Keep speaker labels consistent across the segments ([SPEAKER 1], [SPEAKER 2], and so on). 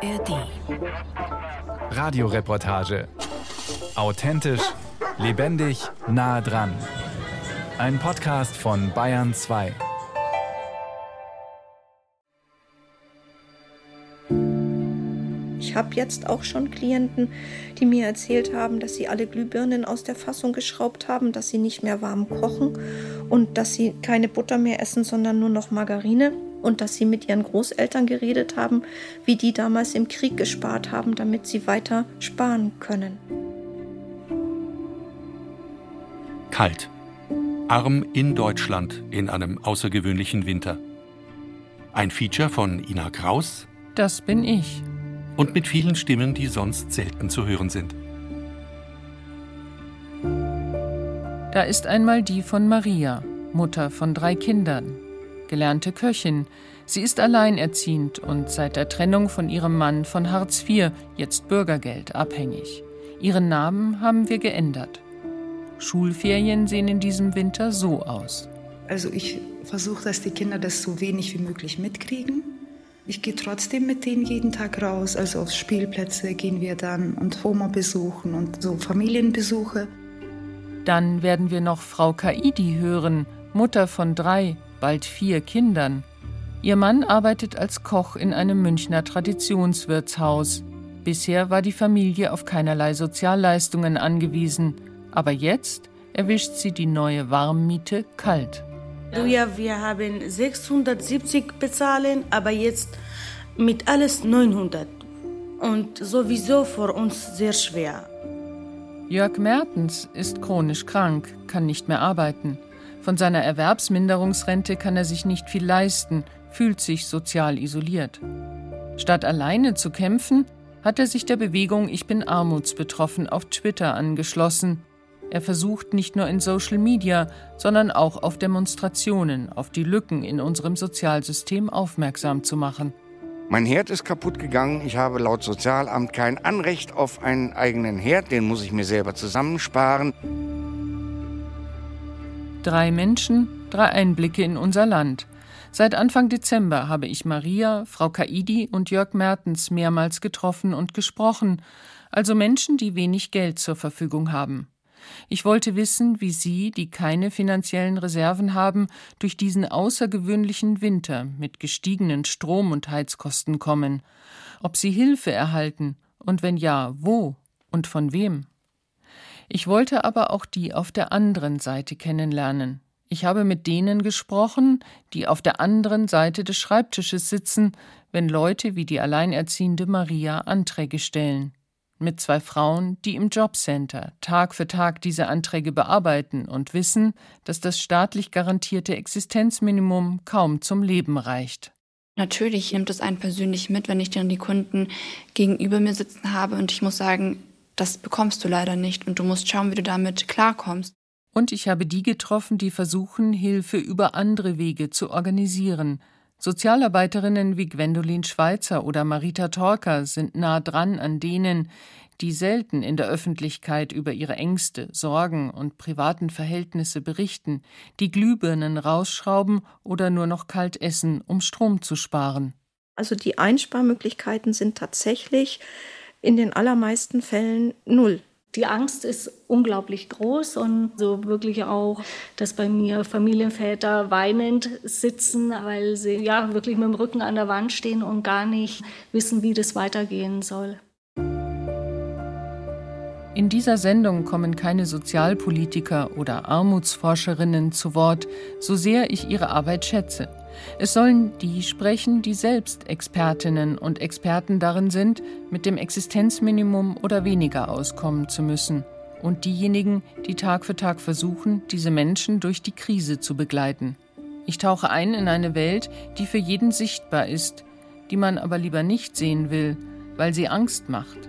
[SPEAKER 1] ARD.
[SPEAKER 2] Radioreportage. Authentisch, lebendig, nah dran. Ein Podcast von Bayern 2.
[SPEAKER 3] Ich habe jetzt auch schon Klienten, die mir erzählt haben, dass sie alle Glühbirnen aus der Fassung geschraubt haben, dass sie nicht mehr warm kochen und dass sie keine Butter mehr essen, sondern nur noch Margarine und dass sie mit ihren Großeltern geredet haben, wie die damals im Krieg gespart haben, damit sie weiter sparen können.
[SPEAKER 4] Kalt. Arm in Deutschland in einem außergewöhnlichen Winter. Ein Feature von Ina Kraus.
[SPEAKER 5] Das bin ich.
[SPEAKER 4] Und mit vielen Stimmen, die sonst selten zu hören sind.
[SPEAKER 5] Da ist einmal die von Maria, Mutter von drei Kindern, gelernte Köchin. Sie ist alleinerziehend und seit der Trennung von ihrem Mann von Hartz IV, jetzt Bürgergeld, abhängig. Ihren Namen haben wir geändert. Schulferien sehen in diesem Winter so aus.
[SPEAKER 6] Also ich versuche, dass die Kinder das so wenig wie möglich mitkriegen. Ich gehe trotzdem mit denen jeden Tag raus, also auf Spielplätze gehen wir dann und Oma besuchen und so Familienbesuche.
[SPEAKER 5] Dann werden wir noch Frau Kaidi hören, Mutter von drei, bald vier Kindern. Ihr Mann arbeitet als Koch in einem Münchner Traditionswirtshaus. Bisher war die Familie auf keinerlei Sozialleistungen angewiesen, aber jetzt erwischt sie die neue Warmmiete kalt.
[SPEAKER 7] Ja, wir haben 670 bezahlen, aber jetzt mit alles 900. Und sowieso für uns sehr schwer.
[SPEAKER 5] Jörg Mertens ist chronisch krank, kann nicht mehr arbeiten. Von seiner Erwerbsminderungsrente kann er sich nicht viel leisten, fühlt sich sozial isoliert. Statt alleine zu kämpfen, hat er sich der Bewegung Ich bin armutsbetroffen auf Twitter angeschlossen. Er versucht nicht nur in Social Media, sondern auch auf Demonstrationen, auf die Lücken in unserem Sozialsystem aufmerksam zu machen.
[SPEAKER 8] Mein Herd ist kaputt gegangen. Ich habe laut Sozialamt kein Anrecht auf einen eigenen Herd. Den muss ich mir selber zusammensparen.
[SPEAKER 5] Drei Menschen, drei Einblicke in unser Land. Seit Anfang Dezember habe ich Maria, Frau Kaidi und Jörg Mertens mehrmals getroffen und gesprochen, also Menschen, die wenig Geld zur Verfügung haben. Ich wollte wissen, wie Sie, die keine finanziellen Reserven haben, durch diesen außergewöhnlichen Winter mit gestiegenen Strom- und Heizkosten kommen, ob Sie Hilfe erhalten und wenn ja, wo und von wem. Ich wollte aber auch die auf der anderen Seite kennenlernen. Ich habe mit denen gesprochen, die auf der anderen Seite des Schreibtisches sitzen, wenn Leute wie die alleinerziehende Maria Anträge stellen mit zwei Frauen, die im Jobcenter Tag für Tag diese Anträge bearbeiten und wissen, dass das staatlich garantierte Existenzminimum kaum zum Leben reicht.
[SPEAKER 9] Natürlich nimmt es einen persönlich mit, wenn ich dann die Kunden gegenüber mir sitzen habe und ich muss sagen, das bekommst du leider nicht und du musst schauen, wie du damit klarkommst.
[SPEAKER 5] Und ich habe die getroffen, die versuchen, Hilfe über andere Wege zu organisieren – Sozialarbeiterinnen wie Gwendolin Schweizer oder Marita Torker sind nah dran an denen, die selten in der Öffentlichkeit über ihre Ängste, Sorgen und privaten Verhältnisse berichten, die Glühbirnen rausschrauben oder nur noch kalt essen, um Strom zu sparen.
[SPEAKER 3] Also die Einsparmöglichkeiten sind tatsächlich in den allermeisten Fällen null.
[SPEAKER 10] Die Angst ist unglaublich groß und so wirklich auch, dass bei mir Familienväter weinend sitzen, weil sie ja wirklich mit dem Rücken an der Wand stehen und gar nicht wissen, wie das weitergehen soll.
[SPEAKER 5] In dieser Sendung kommen keine Sozialpolitiker oder Armutsforscherinnen zu Wort, so sehr ich ihre Arbeit schätze. Es sollen die sprechen, die selbst Expertinnen und Experten darin sind, mit dem Existenzminimum oder weniger auskommen zu müssen. Und diejenigen, die Tag für Tag versuchen, diese Menschen durch die Krise zu begleiten. Ich tauche ein in eine Welt, die für jeden sichtbar ist, die man aber lieber nicht sehen will, weil sie Angst macht.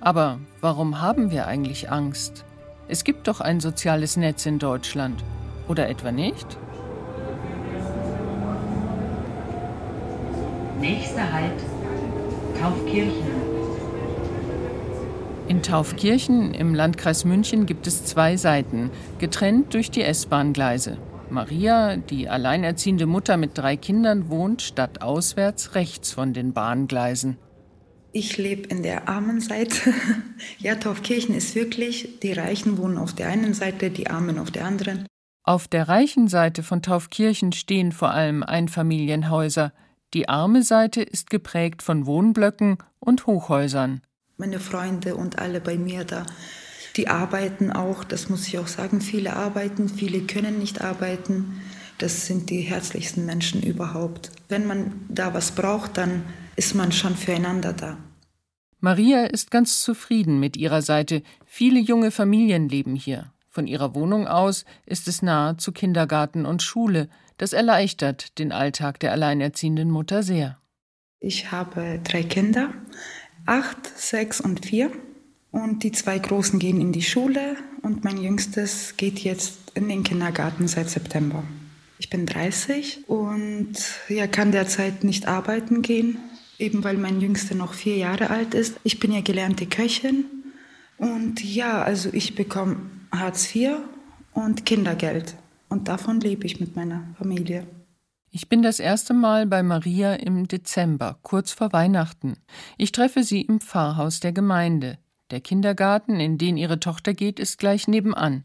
[SPEAKER 5] Aber warum haben wir eigentlich Angst? Es gibt doch ein soziales Netz in Deutschland. Oder etwa nicht?
[SPEAKER 11] Nächster Halt, Taufkirchen.
[SPEAKER 5] In Taufkirchen im Landkreis München gibt es zwei Seiten, getrennt durch die S-Bahn-Gleise. Maria, die alleinerziehende Mutter mit drei Kindern, wohnt stadtauswärts rechts von den Bahngleisen.
[SPEAKER 6] Ich lebe in der armen Seite. ja, Taufkirchen ist wirklich, die Reichen wohnen auf der einen Seite, die Armen auf der anderen.
[SPEAKER 5] Auf der reichen Seite von Taufkirchen stehen vor allem Einfamilienhäuser. Die arme Seite ist geprägt von Wohnblöcken und Hochhäusern.
[SPEAKER 6] Meine Freunde und alle bei mir da, die arbeiten auch, das muss ich auch sagen, viele arbeiten, viele können nicht arbeiten. Das sind die herzlichsten Menschen überhaupt. Wenn man da was braucht, dann ist man schon füreinander da.
[SPEAKER 5] Maria ist ganz zufrieden mit ihrer Seite. Viele junge Familien leben hier. Von ihrer Wohnung aus ist es nahe zu Kindergarten und Schule. Das erleichtert den Alltag der alleinerziehenden Mutter sehr.
[SPEAKER 6] Ich habe drei Kinder, acht, sechs und vier. Und die zwei Großen gehen in die Schule und mein Jüngstes geht jetzt in den Kindergarten seit September. Ich bin 30 und ja, kann derzeit nicht arbeiten gehen, eben weil mein Jüngster noch vier Jahre alt ist. Ich bin ja gelernte Köchin und ja, also ich bekomme Hartz IV und Kindergeld und davon lebe ich mit meiner Familie.
[SPEAKER 5] Ich bin das erste Mal bei Maria im Dezember, kurz vor Weihnachten. Ich treffe sie im Pfarrhaus der Gemeinde. Der Kindergarten, in den ihre Tochter geht, ist gleich nebenan.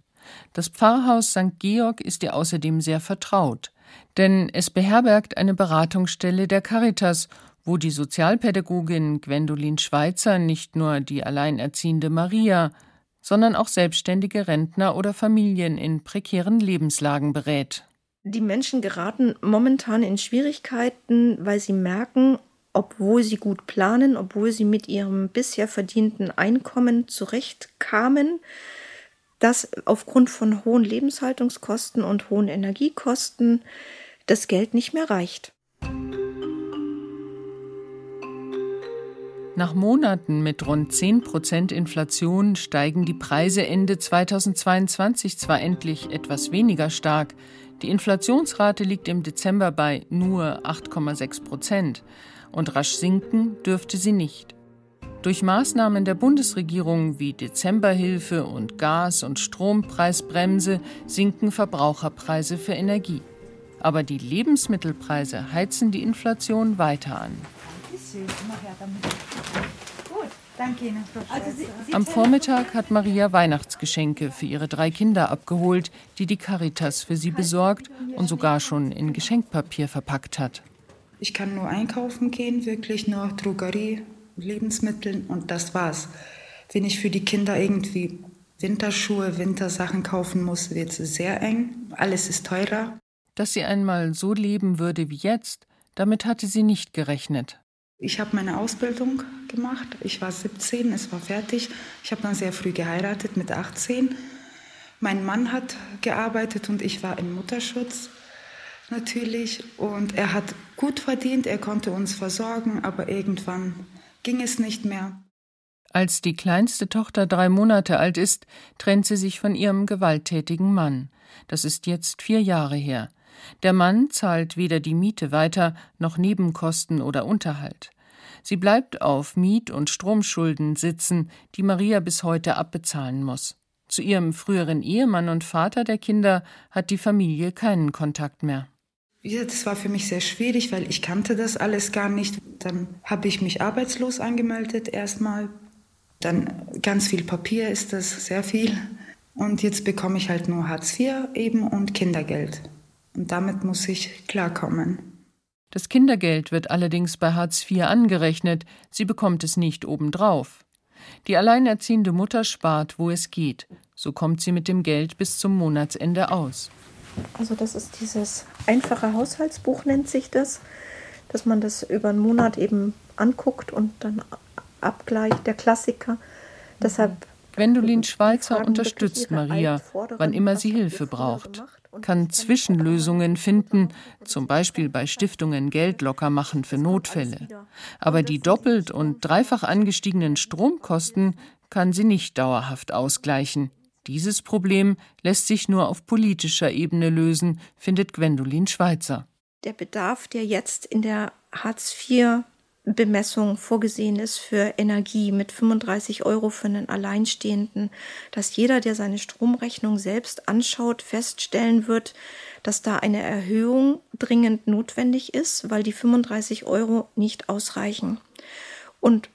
[SPEAKER 5] Das Pfarrhaus St. Georg ist ihr außerdem sehr vertraut, denn es beherbergt eine Beratungsstelle der Caritas wo die Sozialpädagogin Gwendolin Schweizer nicht nur die alleinerziehende Maria, sondern auch selbstständige Rentner oder Familien in prekären Lebenslagen berät.
[SPEAKER 3] Die Menschen geraten momentan in Schwierigkeiten, weil sie merken, obwohl sie gut planen, obwohl sie mit ihrem bisher verdienten Einkommen zurechtkamen, dass aufgrund von hohen Lebenshaltungskosten und hohen Energiekosten das Geld nicht mehr reicht.
[SPEAKER 5] Nach Monaten mit rund 10 Prozent Inflation steigen die Preise Ende 2022 zwar endlich etwas weniger stark, die Inflationsrate liegt im Dezember bei nur 8,6 Prozent und rasch sinken dürfte sie nicht. Durch Maßnahmen der Bundesregierung wie Dezemberhilfe und Gas- und Strompreisbremse sinken Verbraucherpreise für Energie. Aber die Lebensmittelpreise heizen die Inflation weiter an. Also Am Vormittag hat Maria Weihnachtsgeschenke für ihre drei Kinder abgeholt, die die Caritas für sie besorgt und sogar schon in Geschenkpapier verpackt hat.
[SPEAKER 6] Ich kann nur einkaufen gehen, wirklich nur Drogerie, Lebensmittel und das war's. Wenn ich für die Kinder irgendwie Winterschuhe, Wintersachen kaufen muss, wird es sehr eng. Alles ist teurer.
[SPEAKER 5] Dass sie einmal so leben würde wie jetzt, damit hatte sie nicht gerechnet.
[SPEAKER 6] Ich habe meine Ausbildung gemacht. Ich war 17, es war fertig. Ich habe dann sehr früh geheiratet mit 18. Mein Mann hat gearbeitet und ich war im Mutterschutz natürlich. Und er hat gut verdient, er konnte uns versorgen, aber irgendwann ging es nicht mehr.
[SPEAKER 5] Als die kleinste Tochter drei Monate alt ist, trennt sie sich von ihrem gewalttätigen Mann. Das ist jetzt vier Jahre her. Der Mann zahlt weder die Miete weiter noch Nebenkosten oder Unterhalt. Sie bleibt auf Miet- und Stromschulden sitzen, die Maria bis heute abbezahlen muss. Zu ihrem früheren Ehemann und Vater der Kinder hat die Familie keinen Kontakt mehr.
[SPEAKER 6] Ja, das war für mich sehr schwierig, weil ich kannte das alles gar nicht. Dann habe ich mich arbeitslos angemeldet erstmal. Dann ganz viel Papier ist das, sehr viel. Und jetzt bekomme ich halt nur Hartz IV eben und Kindergeld. Und damit muss ich klarkommen.
[SPEAKER 5] Das Kindergeld wird allerdings bei Hartz IV angerechnet, sie bekommt es nicht obendrauf. Die alleinerziehende Mutter spart, wo es geht. So kommt sie mit dem Geld bis zum Monatsende aus.
[SPEAKER 3] Also das ist dieses einfache Haushaltsbuch nennt sich das, dass man das über einen Monat eben anguckt und dann abgleicht, der Klassiker. Deshalb
[SPEAKER 5] Gwendolin Schweizer unterstützt Maria, wann immer sie Hilfe braucht kann Zwischenlösungen finden, zum Beispiel bei Stiftungen Geld locker machen für Notfälle. Aber die doppelt und dreifach angestiegenen Stromkosten kann sie nicht dauerhaft ausgleichen. Dieses Problem lässt sich nur auf politischer Ebene lösen, findet Gwendolin Schweizer.
[SPEAKER 3] Der Bedarf, der jetzt in der Hartz IV Bemessung vorgesehen ist für Energie mit 35 Euro für einen Alleinstehenden, dass jeder, der seine Stromrechnung selbst anschaut, feststellen wird, dass da eine Erhöhung dringend notwendig ist, weil die 35 Euro nicht ausreichen. Und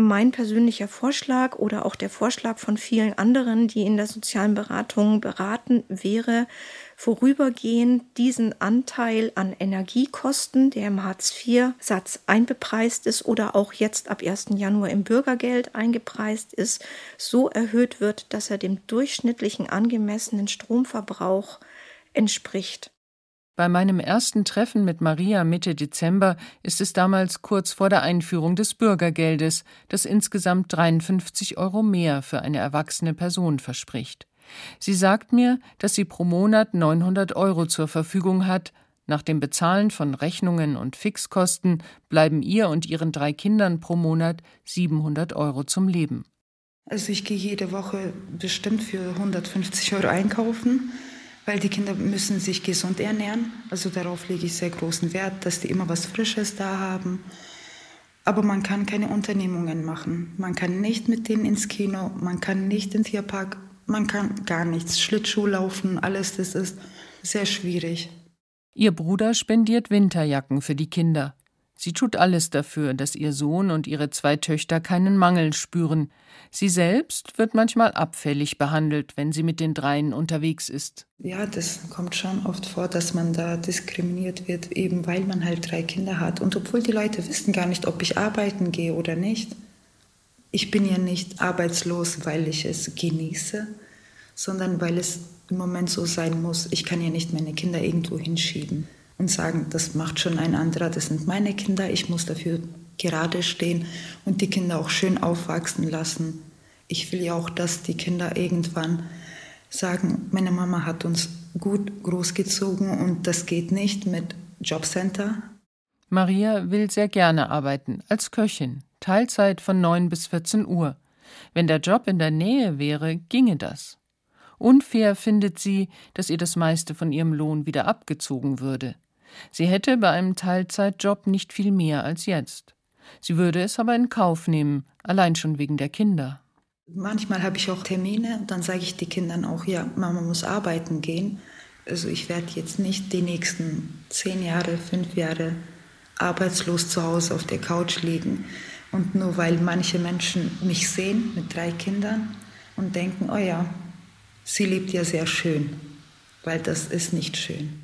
[SPEAKER 3] Mein persönlicher Vorschlag oder auch der Vorschlag von vielen anderen, die in der sozialen Beratung beraten, wäre, vorübergehend diesen Anteil an Energiekosten, der im Hartz-IV-Satz einbepreist ist oder auch jetzt ab 1. Januar im Bürgergeld eingepreist ist, so erhöht wird, dass er dem durchschnittlichen angemessenen Stromverbrauch entspricht.
[SPEAKER 5] Bei meinem ersten Treffen mit Maria Mitte Dezember ist es damals kurz vor der Einführung des Bürgergeldes, das insgesamt 53 Euro mehr für eine erwachsene Person verspricht. Sie sagt mir, dass sie pro Monat 900 Euro zur Verfügung hat. Nach dem Bezahlen von Rechnungen und Fixkosten bleiben ihr und ihren drei Kindern pro Monat 700 Euro zum Leben.
[SPEAKER 6] Also ich gehe jede Woche bestimmt für 150 Euro einkaufen weil die Kinder müssen sich gesund ernähren. Also darauf lege ich sehr großen Wert, dass die immer was Frisches da haben. Aber man kann keine Unternehmungen machen. Man kann nicht mit denen ins Kino, man kann nicht in den Tierpark, man kann gar nichts. Schlittschuh laufen, alles das ist sehr schwierig.
[SPEAKER 5] Ihr Bruder spendiert Winterjacken für die Kinder. Sie tut alles dafür, dass ihr Sohn und ihre zwei Töchter keinen Mangel spüren. Sie selbst wird manchmal abfällig behandelt, wenn sie mit den dreien unterwegs ist.
[SPEAKER 6] Ja, das kommt schon oft vor, dass man da diskriminiert wird, eben weil man halt drei Kinder hat. Und obwohl die Leute wissen gar nicht, ob ich arbeiten gehe oder nicht. Ich bin ja nicht arbeitslos, weil ich es genieße, sondern weil es im Moment so sein muss. Ich kann ja nicht meine Kinder irgendwo hinschieben und sagen, das macht schon ein anderer, das sind meine Kinder, ich muss dafür gerade stehen und die Kinder auch schön aufwachsen lassen. Ich will ja auch, dass die Kinder irgendwann sagen, meine Mama hat uns gut großgezogen und das geht nicht mit Jobcenter.
[SPEAKER 5] Maria will sehr gerne arbeiten, als Köchin, Teilzeit von 9 bis 14 Uhr. Wenn der Job in der Nähe wäre, ginge das. Unfair findet sie, dass ihr das meiste von ihrem Lohn wieder abgezogen würde. Sie hätte bei einem Teilzeitjob nicht viel mehr als jetzt. Sie würde es aber in Kauf nehmen, allein schon wegen der Kinder.
[SPEAKER 6] Manchmal habe ich auch Termine und dann sage ich den Kindern auch, ja, Mama muss arbeiten gehen. Also ich werde jetzt nicht die nächsten zehn Jahre, fünf Jahre arbeitslos zu Hause auf der Couch liegen. Und nur weil manche Menschen mich sehen mit drei Kindern und denken, oh ja, sie lebt ja sehr schön, weil das ist nicht schön.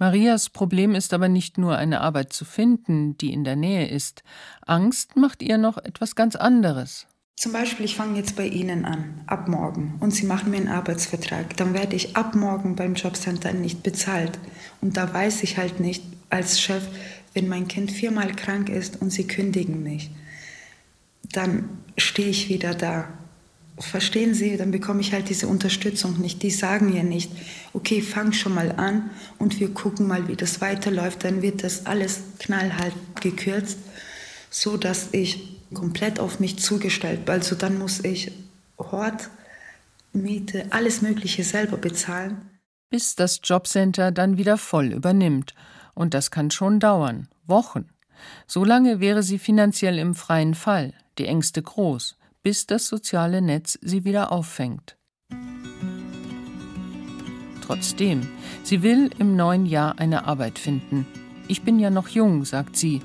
[SPEAKER 5] Marias Problem ist aber nicht nur eine Arbeit zu finden, die in der Nähe ist. Angst macht ihr noch etwas ganz anderes.
[SPEAKER 6] Zum Beispiel, ich fange jetzt bei Ihnen an, ab morgen, und Sie machen mir einen Arbeitsvertrag. Dann werde ich ab morgen beim Jobcenter nicht bezahlt. Und da weiß ich halt nicht als Chef, wenn mein Kind viermal krank ist und Sie kündigen mich, dann stehe ich wieder da verstehen Sie, dann bekomme ich halt diese Unterstützung nicht. Die sagen ja nicht, okay, fang schon mal an und wir gucken mal, wie das weiterläuft. Dann wird das alles knallhart gekürzt, so dass ich komplett auf mich zugestellt bin. Also dann muss ich Hort, Miete, alles Mögliche selber bezahlen.
[SPEAKER 5] Bis das Jobcenter dann wieder voll übernimmt. Und das kann schon dauern, Wochen. Solange wäre sie finanziell im freien Fall, die Ängste groß bis das soziale Netz sie wieder auffängt. Trotzdem, sie will im neuen Jahr eine Arbeit finden. Ich bin ja noch jung, sagt sie.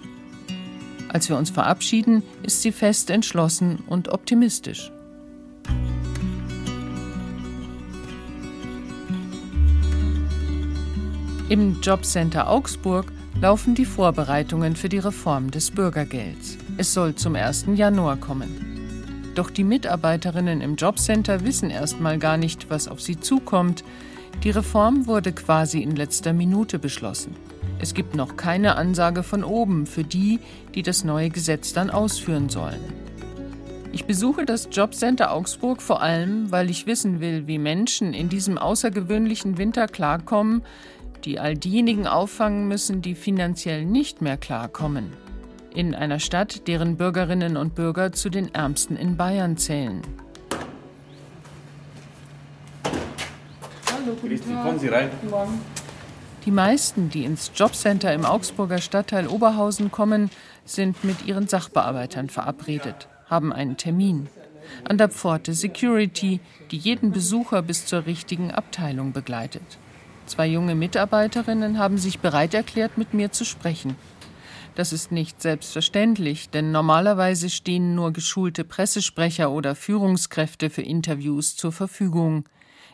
[SPEAKER 5] Als wir uns verabschieden, ist sie fest entschlossen und optimistisch. Im Jobcenter Augsburg laufen die Vorbereitungen für die Reform des Bürgergelds. Es soll zum 1. Januar kommen. Doch die Mitarbeiterinnen im Jobcenter wissen erst mal gar nicht, was auf sie zukommt. Die Reform wurde quasi in letzter Minute beschlossen. Es gibt noch keine Ansage von oben für die, die das neue Gesetz dann ausführen sollen. Ich besuche das Jobcenter Augsburg vor allem, weil ich wissen will, wie Menschen in diesem außergewöhnlichen Winter klarkommen, die all diejenigen auffangen müssen, die finanziell nicht mehr klarkommen in einer Stadt, deren Bürgerinnen und Bürger zu den ärmsten in Bayern zählen.
[SPEAKER 1] Hallo, guten Tag. Kommen Sie rein. Guten Morgen.
[SPEAKER 5] Die meisten, die ins Jobcenter im Augsburger Stadtteil Oberhausen kommen, sind mit ihren Sachbearbeitern verabredet, haben einen Termin. An der Pforte Security, die jeden Besucher bis zur richtigen Abteilung begleitet. Zwei junge Mitarbeiterinnen haben sich bereit erklärt, mit mir zu sprechen. Das ist nicht selbstverständlich, denn normalerweise stehen nur geschulte Pressesprecher oder Führungskräfte für Interviews zur Verfügung.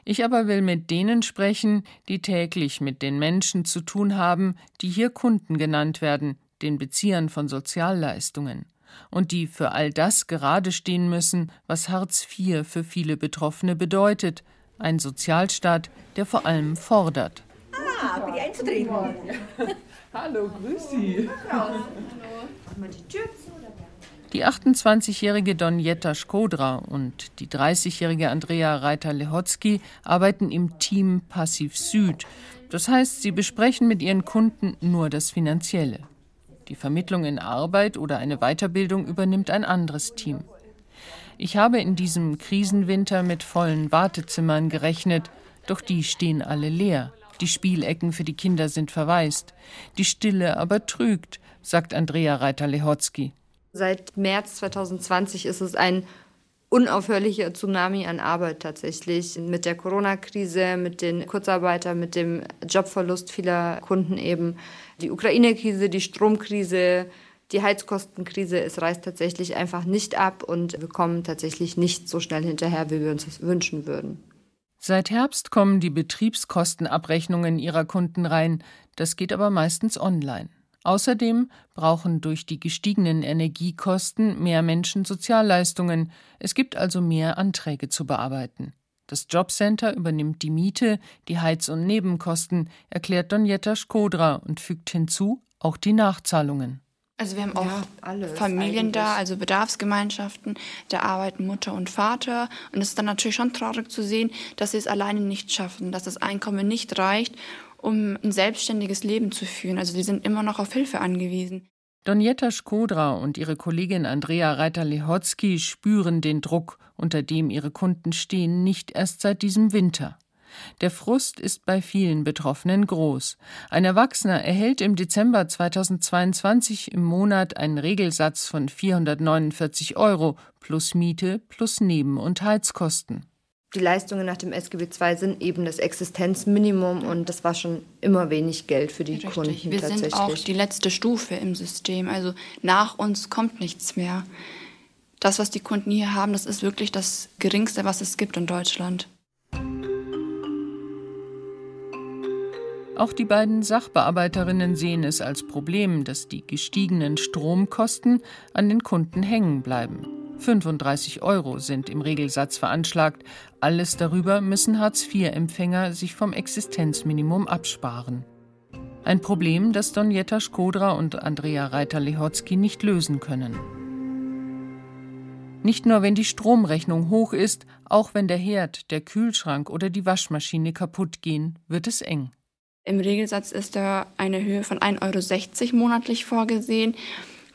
[SPEAKER 5] Ich aber will mit denen sprechen, die täglich mit den Menschen zu tun haben, die hier Kunden genannt werden, den Beziehern von Sozialleistungen, und die für all das gerade stehen müssen, was Hartz IV für viele Betroffene bedeutet, ein Sozialstaat, der vor allem fordert.
[SPEAKER 12] Ah, bin ich einzutreten?
[SPEAKER 1] Hallo, grüß Sie.
[SPEAKER 5] Die 28-jährige Donjetta Skodra und die 30-jährige Andrea Reiter-Lehotzky arbeiten im Team Passiv Süd. Das heißt, sie besprechen mit ihren Kunden nur das Finanzielle. Die Vermittlung in Arbeit oder eine Weiterbildung übernimmt ein anderes Team. Ich habe in diesem Krisenwinter mit vollen Wartezimmern gerechnet, doch die stehen alle leer. Die Spielecken für die Kinder sind verwaist. Die Stille aber trügt, sagt Andrea Reiter-Lehotzky.
[SPEAKER 13] Seit März 2020 ist es ein unaufhörlicher Tsunami an Arbeit tatsächlich. Mit der Corona-Krise, mit den Kurzarbeitern, mit dem Jobverlust vieler Kunden eben. Die Ukraine-Krise, die Stromkrise, die Heizkostenkrise, es reißt tatsächlich einfach nicht ab und wir kommen tatsächlich nicht so schnell hinterher, wie wir uns das wünschen würden.
[SPEAKER 5] Seit Herbst kommen die Betriebskostenabrechnungen ihrer Kunden rein. Das geht aber meistens online. Außerdem brauchen durch die gestiegenen Energiekosten mehr Menschen Sozialleistungen. Es gibt also mehr Anträge zu bearbeiten. Das Jobcenter übernimmt die Miete, die Heiz- und Nebenkosten, erklärt Donjetta Skodra und fügt hinzu auch die Nachzahlungen.
[SPEAKER 9] Also wir haben auch ja, Familien eigentlich. da, also Bedarfsgemeinschaften, da arbeiten Mutter und Vater. Und es ist dann natürlich schon traurig zu sehen, dass sie es alleine nicht schaffen, dass das Einkommen nicht reicht, um ein selbstständiges Leben zu führen. Also sie sind immer noch auf Hilfe angewiesen.
[SPEAKER 5] Donjetta Skodra und ihre Kollegin Andrea Reiter-Lehotzky spüren den Druck, unter dem ihre Kunden stehen, nicht erst seit diesem Winter. Der Frust ist bei vielen Betroffenen groß. Ein Erwachsener erhält im Dezember 2022 im Monat einen Regelsatz von 449 Euro plus Miete plus Neben- und Heizkosten.
[SPEAKER 13] Die Leistungen nach dem SGB II sind eben das Existenzminimum und das war schon immer wenig Geld für die
[SPEAKER 9] Richtig.
[SPEAKER 13] Kunden.
[SPEAKER 9] Wir sind auch die letzte Stufe im System. Also nach uns kommt nichts mehr. Das, was die Kunden hier haben, das ist wirklich das Geringste, was es gibt in Deutschland.
[SPEAKER 5] Auch die beiden Sachbearbeiterinnen sehen es als Problem, dass die gestiegenen Stromkosten an den Kunden hängen bleiben. 35 Euro sind im Regelsatz veranschlagt. Alles darüber müssen Hartz-IV-Empfänger sich vom Existenzminimum absparen. Ein Problem, das Donjetta Skodra und Andrea Reiter-Lehotzky nicht lösen können. Nicht nur, wenn die Stromrechnung hoch ist, auch wenn der Herd, der Kühlschrank oder die Waschmaschine kaputt gehen, wird es eng.
[SPEAKER 9] Im Regelsatz ist da eine Höhe von 1,60 Euro monatlich vorgesehen,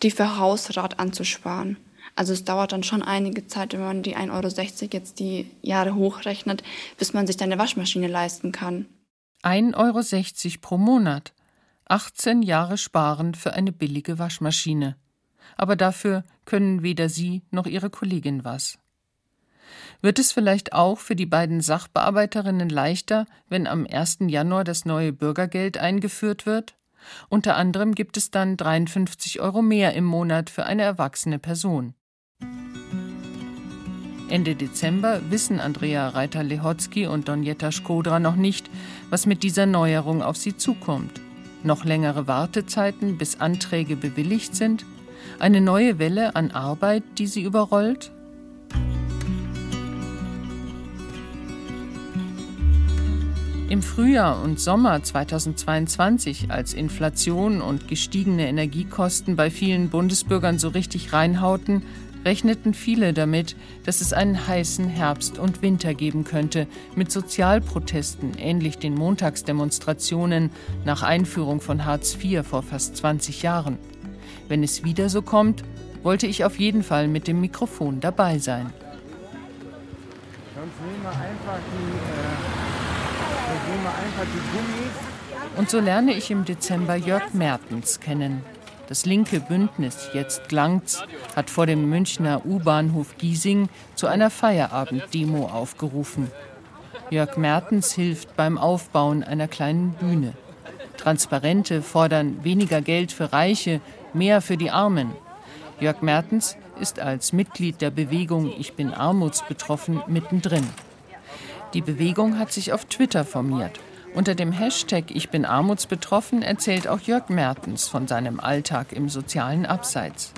[SPEAKER 9] die für Hausrat anzusparen. Also es dauert dann schon einige Zeit, wenn man die 1,60 Euro jetzt die Jahre hochrechnet, bis man sich dann eine Waschmaschine leisten kann.
[SPEAKER 5] 1,60 Euro pro Monat. 18 Jahre sparen für eine billige Waschmaschine. Aber dafür können weder Sie noch Ihre Kollegin was. Wird es vielleicht auch für die beiden Sachbearbeiterinnen leichter, wenn am 1. Januar das neue Bürgergeld eingeführt wird? Unter anderem gibt es dann 53 Euro mehr im Monat für eine erwachsene Person. Ende Dezember wissen Andrea Reiter-Lehotzky und Donjetta Skodra noch nicht, was mit dieser Neuerung auf sie zukommt. Noch längere Wartezeiten, bis Anträge bewilligt sind? Eine neue Welle an Arbeit, die sie überrollt? Im Frühjahr und Sommer 2022, als Inflation und gestiegene Energiekosten bei vielen Bundesbürgern so richtig reinhauten, rechneten viele damit, dass es einen heißen Herbst und Winter geben könnte, mit Sozialprotesten ähnlich den Montagsdemonstrationen nach Einführung von Hartz IV vor fast 20 Jahren. Wenn es wieder so kommt, wollte ich auf jeden Fall mit dem Mikrofon dabei sein.
[SPEAKER 8] Sonst nehmen wir einfach die, äh
[SPEAKER 5] und so lerne ich im Dezember Jörg Mertens kennen. Das linke Bündnis Jetzt Glangt's hat vor dem Münchner U-Bahnhof Giesing zu einer Feierabenddemo aufgerufen. Jörg Mertens hilft beim Aufbauen einer kleinen Bühne. Transparente fordern weniger Geld für Reiche, mehr für die Armen. Jörg Mertens ist als Mitglied der Bewegung Ich bin armutsbetroffen mittendrin. Die Bewegung hat sich auf Twitter formiert. Unter dem Hashtag Ich bin armutsbetroffen erzählt auch Jörg Mertens von seinem Alltag im sozialen Abseits.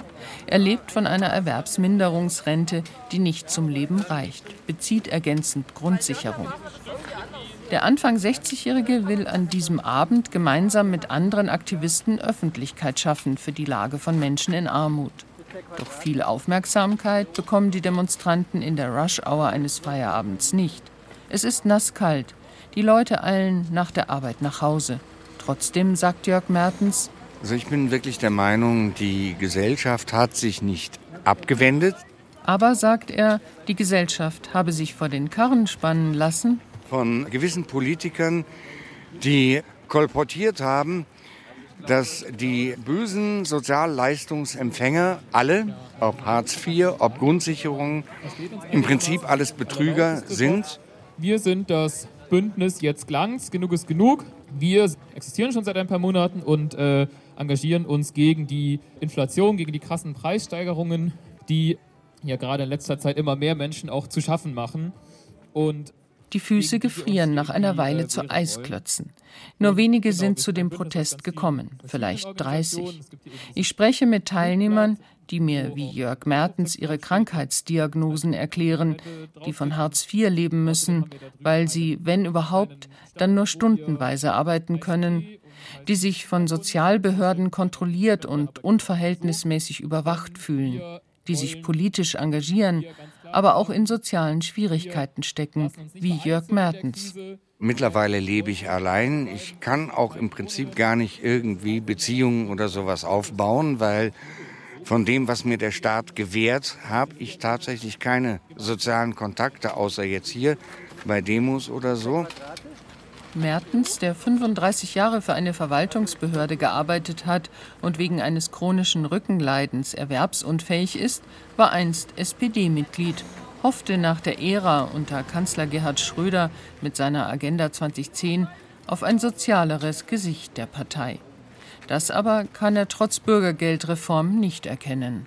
[SPEAKER 5] Er lebt von einer Erwerbsminderungsrente, die nicht zum Leben reicht, bezieht ergänzend Grundsicherung. Der Anfang 60-Jährige will an diesem Abend gemeinsam mit anderen Aktivisten Öffentlichkeit schaffen für die Lage von Menschen in Armut. Doch viel Aufmerksamkeit bekommen die Demonstranten in der Rush-Hour eines Feierabends nicht. Es ist nasskalt. Die Leute eilen nach der Arbeit nach Hause. Trotzdem sagt Jörg Mertens,
[SPEAKER 8] also ich bin wirklich der Meinung, die Gesellschaft hat sich nicht abgewendet.
[SPEAKER 5] Aber, sagt er, die Gesellschaft habe sich vor den Karren spannen lassen.
[SPEAKER 8] Von gewissen Politikern, die kolportiert haben, dass die bösen Sozialleistungsempfänger alle, ob Hartz IV, ob Grundsicherung, im Prinzip alles Betrüger sind.
[SPEAKER 14] Wir sind das Bündnis Jetzt Glanz, genug ist genug. Wir existieren schon seit ein paar Monaten und äh, engagieren uns gegen die Inflation, gegen die krassen Preissteigerungen, die ja gerade in letzter Zeit immer mehr Menschen auch zu schaffen machen. Und
[SPEAKER 5] die Füße gefrieren nach einer Weile zu Eisklötzen. Nur wenige genau, sind zu dem Protest gekommen, vielleicht 30. Ich spreche mit Teilnehmern, die mir wie Jörg Mertens ihre Krankheitsdiagnosen erklären, die von Hartz IV leben müssen, weil sie, wenn überhaupt, dann nur stundenweise arbeiten können, die sich von Sozialbehörden kontrolliert und unverhältnismäßig überwacht fühlen, die sich politisch engagieren, aber auch in sozialen Schwierigkeiten stecken, wie Jörg Mertens.
[SPEAKER 8] Mittlerweile lebe ich allein. Ich kann auch im Prinzip gar nicht irgendwie Beziehungen oder sowas aufbauen, weil von dem, was mir der Staat gewährt, habe ich tatsächlich keine sozialen Kontakte, außer jetzt hier bei Demos oder so.
[SPEAKER 5] Mertens, der 35 Jahre für eine Verwaltungsbehörde gearbeitet hat und wegen eines chronischen Rückenleidens erwerbsunfähig ist, war einst SPD-Mitglied, hoffte nach der Ära unter Kanzler Gerhard Schröder mit seiner Agenda 2010 auf ein sozialeres Gesicht der Partei. Das aber kann er trotz Bürgergeldreform nicht erkennen.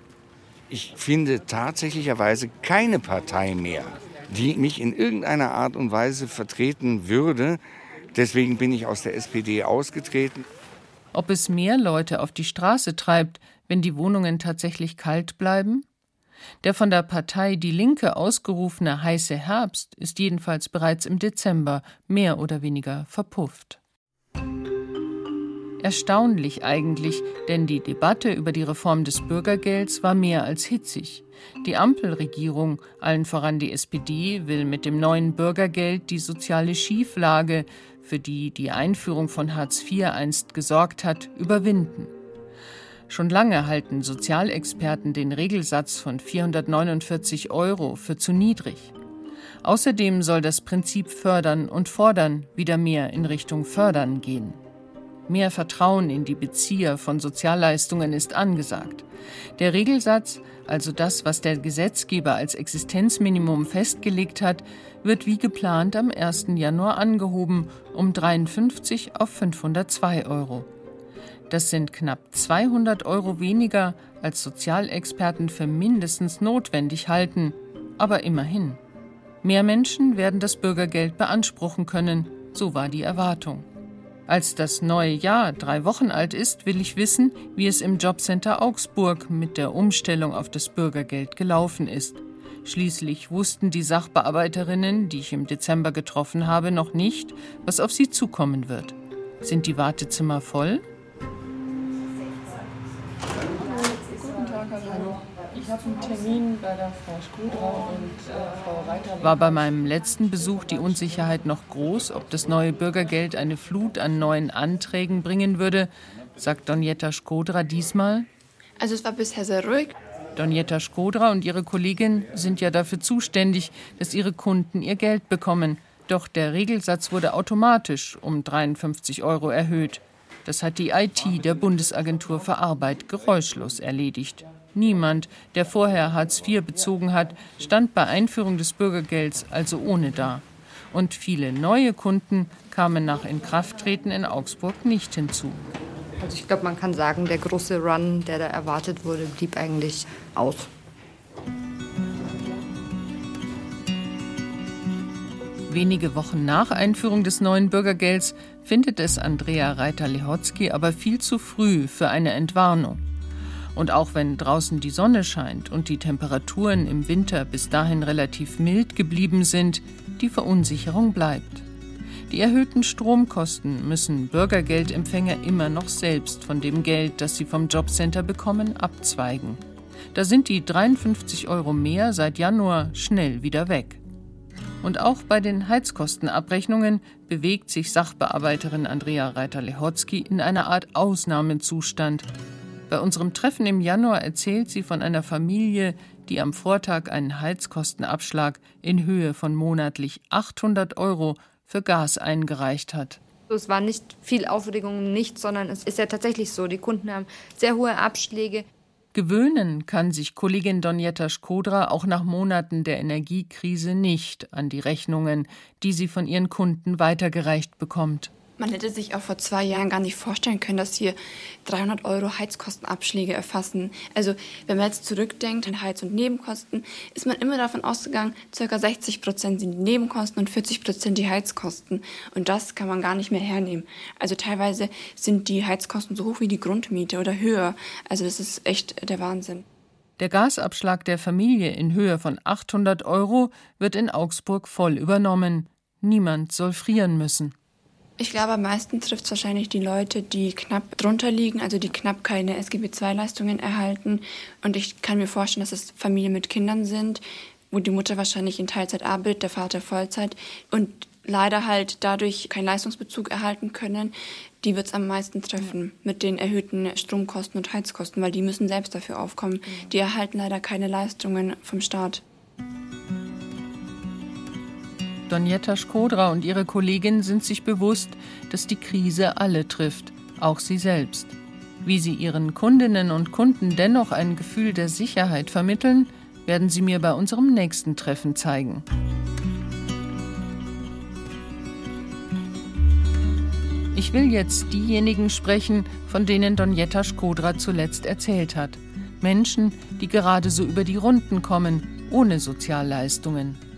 [SPEAKER 8] Ich finde tatsächlicherweise keine Partei mehr, die mich in irgendeiner Art und Weise vertreten würde, Deswegen bin ich aus der SPD ausgetreten.
[SPEAKER 5] Ob es mehr Leute auf die Straße treibt, wenn die Wohnungen tatsächlich kalt bleiben? Der von der Partei Die Linke ausgerufene heiße Herbst ist jedenfalls bereits im Dezember mehr oder weniger verpufft. Erstaunlich eigentlich, denn die Debatte über die Reform des Bürgergelds war mehr als hitzig. Die Ampelregierung, allen voran die SPD, will mit dem neuen Bürgergeld die soziale Schieflage, für die die Einführung von Hartz IV einst gesorgt hat, überwinden. Schon lange halten Sozialexperten den Regelsatz von 449 Euro für zu niedrig. Außerdem soll das Prinzip Fördern und Fordern wieder mehr in Richtung Fördern gehen. Mehr Vertrauen in die Bezieher von Sozialleistungen ist angesagt. Der Regelsatz, also das, was der Gesetzgeber als Existenzminimum festgelegt hat, wird wie geplant am 1. Januar angehoben um 53 auf 502 Euro. Das sind knapp 200 Euro weniger, als Sozialexperten für mindestens notwendig halten, aber immerhin. Mehr Menschen werden das Bürgergeld beanspruchen können, so war die Erwartung. Als das neue Jahr drei Wochen alt ist, will ich wissen, wie es im Jobcenter Augsburg mit der Umstellung auf das Bürgergeld gelaufen ist. Schließlich wussten die Sachbearbeiterinnen, die ich im Dezember getroffen habe, noch nicht, was auf sie zukommen wird. Sind die Wartezimmer voll? Habe einen Termin bei der Frau Skudra und äh, Frau Reiter. War bei meinem letzten Besuch die Unsicherheit noch groß, ob das neue Bürgergeld eine Flut an neuen Anträgen bringen würde, sagt Donjetta Skodra diesmal.
[SPEAKER 9] Also es war bisher sehr ruhig.
[SPEAKER 5] Donjetta Skodra und ihre Kollegin sind ja dafür zuständig, dass ihre Kunden ihr Geld bekommen. Doch der Regelsatz wurde automatisch um 53 Euro erhöht. Das hat die IT der Bundesagentur für Arbeit geräuschlos erledigt. Niemand, der vorher Hartz IV bezogen hat, stand bei Einführung des Bürgergelds also ohne da. Und viele neue Kunden kamen nach Inkrafttreten in Augsburg nicht hinzu.
[SPEAKER 13] Also ich glaube, man kann sagen, der große Run, der da erwartet wurde, blieb eigentlich aus.
[SPEAKER 5] Wenige Wochen nach Einführung des neuen Bürgergelds findet es Andrea Reiter-Lehotzky aber viel zu früh für eine Entwarnung. Und auch wenn draußen die Sonne scheint und die Temperaturen im Winter bis dahin relativ mild geblieben sind, die Verunsicherung bleibt. Die erhöhten Stromkosten müssen Bürgergeldempfänger immer noch selbst von dem Geld, das sie vom Jobcenter bekommen, abzweigen. Da sind die 53 Euro mehr seit Januar schnell wieder weg. Und auch bei den Heizkostenabrechnungen bewegt sich Sachbearbeiterin Andrea Reiter-Lehotzky in einer Art Ausnahmezustand. Bei unserem Treffen im Januar erzählt sie von einer Familie, die am Vortag einen Heizkostenabschlag in Höhe von monatlich 800 Euro für Gas eingereicht hat.
[SPEAKER 13] Es war nicht viel Aufregung, nichts, sondern es ist ja tatsächlich so. Die Kunden haben sehr hohe Abschläge.
[SPEAKER 5] Gewöhnen kann sich Kollegin Donjetta Skodra auch nach Monaten der Energiekrise nicht an die Rechnungen, die sie von ihren Kunden weitergereicht bekommt.
[SPEAKER 9] Man hätte sich auch vor zwei Jahren gar nicht vorstellen können, dass hier 300 Euro Heizkostenabschläge erfassen. Also wenn man jetzt zurückdenkt an Heiz- und Nebenkosten, ist man immer davon ausgegangen, ca. 60 Prozent sind die Nebenkosten und 40 Prozent die Heizkosten. Und das kann man gar nicht mehr hernehmen. Also teilweise sind die Heizkosten so hoch wie die Grundmiete oder höher. Also das ist echt der Wahnsinn.
[SPEAKER 5] Der Gasabschlag der Familie in Höhe von 800 Euro wird in Augsburg voll übernommen. Niemand soll frieren müssen.
[SPEAKER 9] Ich glaube, am meisten trifft es wahrscheinlich die Leute, die knapp drunter liegen, also die knapp keine SGB-II-Leistungen erhalten. Und ich kann mir vorstellen, dass es Familien mit Kindern sind, wo die Mutter wahrscheinlich in Teilzeit arbeitet, der Vater Vollzeit und leider halt dadurch keinen Leistungsbezug erhalten können. Die wird es am meisten treffen mit den erhöhten Stromkosten und Heizkosten, weil die müssen selbst dafür aufkommen. Die erhalten leider keine Leistungen vom Staat.
[SPEAKER 5] Donjetta Skodra und ihre Kollegin sind sich bewusst, dass die Krise alle trifft, auch sie selbst. Wie sie ihren Kundinnen und Kunden dennoch ein Gefühl der Sicherheit vermitteln, werden sie mir bei unserem nächsten Treffen zeigen. Ich will jetzt diejenigen sprechen, von denen Donjetta Skodra zuletzt erzählt hat. Menschen, die gerade so über die Runden kommen, ohne Sozialleistungen.